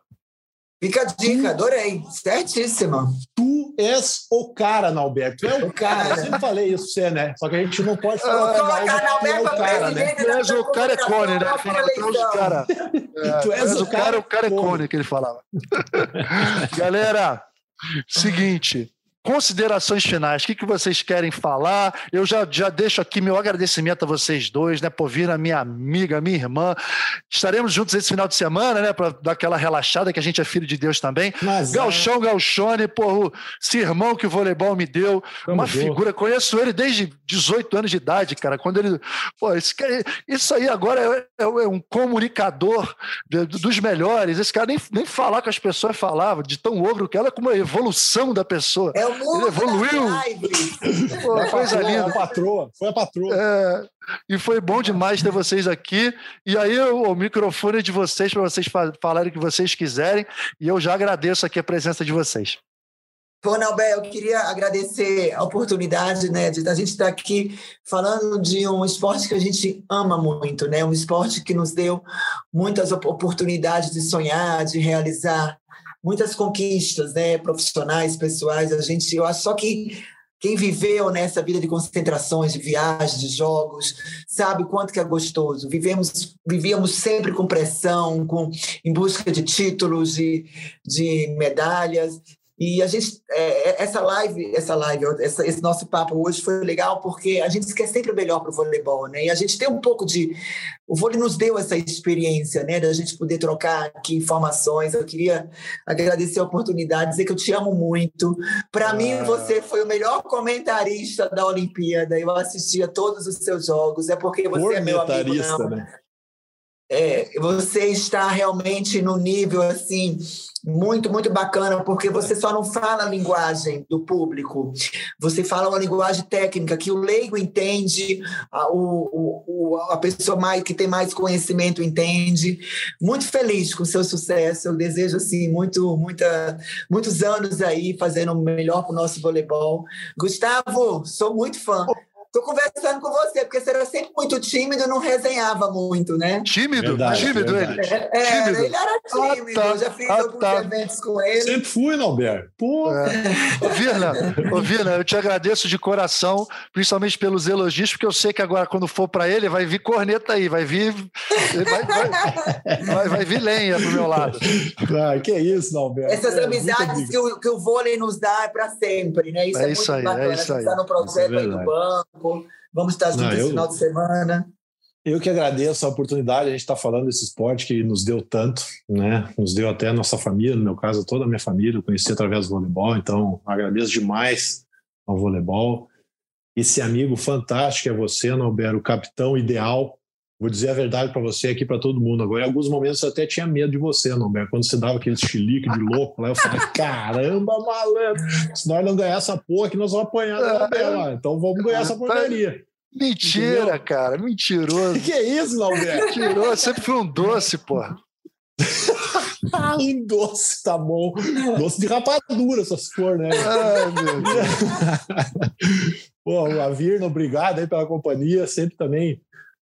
Fica a dica, adorei. Certíssima. Tu és o cara, Nalberto. Tu é o cara. Eu sempre falei isso você, né? Só que a gente não pode falar ah, colocar Nalberto é o cara, né? Tu és o cara (laughs) é cone, né? Cara. É, tu és o cara, o cara é cone que ele falava. (laughs) Galera, seguinte. Considerações finais. O que, que vocês querem falar? Eu já, já deixo aqui meu agradecimento a vocês dois, né? Por vir a minha amiga, minha irmã. Estaremos juntos esse final de semana, né? Para dar aquela relaxada, que a gente é filho de Deus também. Mas, Galchão, é... Galchone, porra, esse irmão que o voleibol me deu. Como uma figura. Conheço ele desde 18 anos de idade, cara. Quando ele. Pô, esse, isso aí agora é, é, é um comunicador de, dos melhores. Esse cara nem, nem falar com as pessoas falava, de tão ogro que ela, como a evolução da pessoa. É ele evoluiu. Pô, coisa linda. Foi a patroa. Foi a patroa. É, e foi bom demais ter vocês aqui. E aí o, o microfone é de vocês para vocês falarem o que vocês quiserem. E eu já agradeço aqui a presença de vocês. Bom, Nelbé, eu queria agradecer a oportunidade né, de a gente estar aqui falando de um esporte que a gente ama muito, né? um esporte que nos deu muitas oportunidades de sonhar, de realizar muitas conquistas né, profissionais, pessoais. A gente, eu acho só que quem viveu nessa vida de concentrações, de viagens, de jogos, sabe o quanto que é gostoso. Vivemos, vivíamos sempre com pressão, com, em busca de títulos, de, de medalhas. E a gente, é, é, essa live, essa live, essa, esse nosso papo hoje foi legal porque a gente quer sempre o melhor para o voleibol, né? E a gente tem um pouco de, o vôlei nos deu essa experiência, né? Da gente poder trocar aqui informações. Eu queria agradecer a oportunidade, dizer que eu te amo muito. Para ah. mim, você foi o melhor comentarista da Olimpíada. Eu assistia todos os seus jogos. É porque você é meu amigo, não. Né? É, você está realmente no nível assim muito, muito bacana, porque você só não fala a linguagem do público, você fala uma linguagem técnica que o leigo entende, a, o, o, a pessoa mais, que tem mais conhecimento entende. Muito feliz com o seu sucesso, eu desejo assim, muito, muita, muitos anos aí fazendo o melhor para o nosso voleibol. Gustavo, sou muito fã. Tô conversando com você, porque você era sempre muito tímido e não resenhava muito, né? Tímido? Verdade, tímido verdade. ele? É, é tímido. ele era tímido. Ah, tá. Eu já fiz ah, alguns tá. eventos com ele. Sempre fui, Norberto. Pô. É. Ô, Virna, ô, Virna, eu te agradeço de coração, principalmente pelos elogios, porque eu sei que agora, quando for para ele, vai vir corneta aí, vai vir. Vai, vai, vai, vai vir lenha pro meu lado. Ah, que isso, Norberto. Essas é, amizades que o, que o vôlei nos dá é para sempre, né? Isso é, é isso muito aí, bacana. É isso aí. Está no projeto aí do banco Vamos estar juntos esse final de semana. Eu que agradeço a oportunidade, a gente está falando desse esporte que nos deu tanto, né? Nos deu até a nossa família, no meu caso, toda a minha família, eu conheci através do voleibol, então agradeço demais ao voleibol. Esse amigo fantástico é você, Norberto, o capitão ideal. Vou dizer a verdade para você aqui, para todo mundo. Agora, em alguns momentos eu até tinha medo de você, Norberto. Quando você dava aquele chilique de louco lá, eu falei: (laughs) caramba, malandro, se nós não ganhar essa porra aqui, nós vamos apanhar lá. Então vamos ganhar essa porcaria. Mentira, Entendeu? cara, mentiroso. (laughs) Que, que é isso, Norberto? Mentiroso, sempre foi um doce, porra. (laughs) um doce, tá bom. Doce de rapadura, se for, né? Ai, meu Deus. Pô, a Virna, obrigado aí pela companhia, sempre também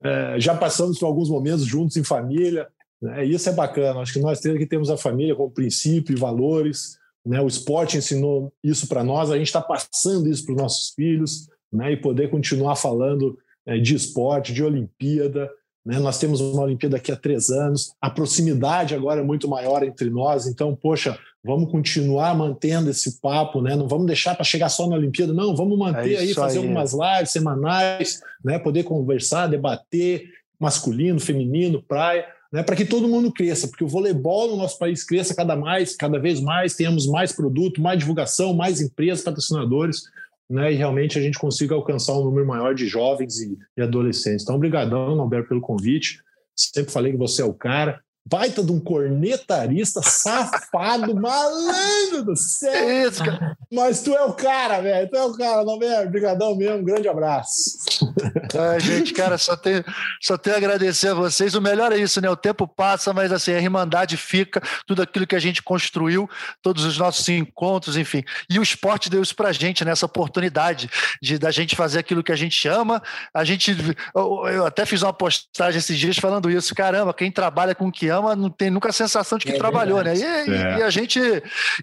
é, já passamos por alguns momentos juntos em família, né? isso é bacana. Acho que nós que temos a família como princípio e valores. Né? O esporte ensinou isso para nós, a gente está passando isso para os nossos filhos né? e poder continuar falando é, de esporte, de Olimpíada. Né? Nós temos uma Olimpíada daqui a três anos, a proximidade agora é muito maior entre nós, então, poxa, vamos continuar mantendo esse papo, né? Não vamos deixar para chegar só na Olimpíada, não, vamos manter é aí, fazer aí. algumas lives semanais, né? Poder conversar, debater, masculino, feminino, praia, né? Para que todo mundo cresça, porque o voleibol no nosso país cresça cada mais, cada vez mais, tenhamos mais produto, mais divulgação, mais empresas, patrocinadores, né? E realmente a gente consiga alcançar um número maior de jovens e, e adolescentes. Então, obrigadão, Alberto, pelo convite. Sempre falei que você é o cara baita de um cornetarista safado, (laughs) malandro do céu. É isso, cara. Mas tu é o cara, velho. Tu é o cara, não é? Obrigadão mesmo. Um grande abraço. (laughs) Ai, gente, cara, só tenho, só tenho a agradecer a vocês. O melhor é isso, né? O tempo passa, mas assim, a irmandade fica, tudo aquilo que a gente construiu, todos os nossos encontros, enfim. E o esporte deu isso pra gente, nessa né? oportunidade de da gente fazer aquilo que a gente ama. A gente. Eu, eu até fiz uma postagem esses dias falando isso. Caramba, quem trabalha com o que ama não tem nunca a sensação de que é trabalhou, né? verdade. né? E, é. e, a gente.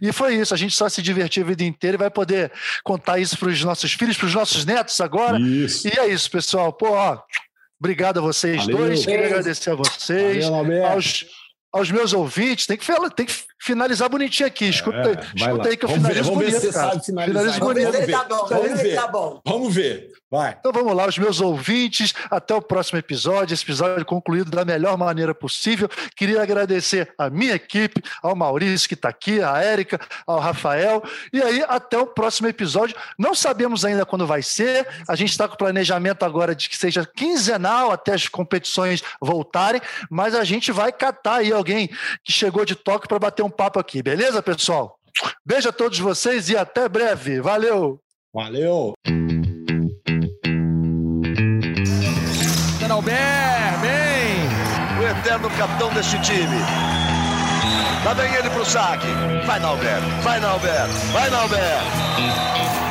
E foi isso, a gente só se divertiu a vida inteira e vai poder contar isso para os nossos filhos, para os nossos netos agora. Isso. E é isso, pessoal. Pô, ó, obrigado a vocês Valeu. dois. Queria agradecer a vocês. Valeu, aos, aos meus ouvintes, tem que tem que finalizar bonitinho aqui. Escuta, é, escuta aí que eu vamos finalizo ver, vamos bonito, ver se você cara. sabe finalizar. Finalizo Vamos ver bonito. tá bom. Vamos ver tá bom. Vamos ver. Vai. Então vamos lá, os meus ouvintes. Até o próximo episódio. Esse episódio concluído da melhor maneira possível. Queria agradecer a minha equipe, ao Maurício que está aqui, a Érica, ao Rafael. E aí, até o próximo episódio. Não sabemos ainda quando vai ser. A gente está com o planejamento agora de que seja quinzenal até as competições voltarem. Mas a gente vai catar aí alguém que chegou de toque para bater um papo aqui. Beleza, pessoal? Beijo a todos vocês e até breve. Valeu! Valeu! Capitão deste time. Lá vem ele pro saque. Vai, Nalber. Vai, Nalber. Vai, Nalber.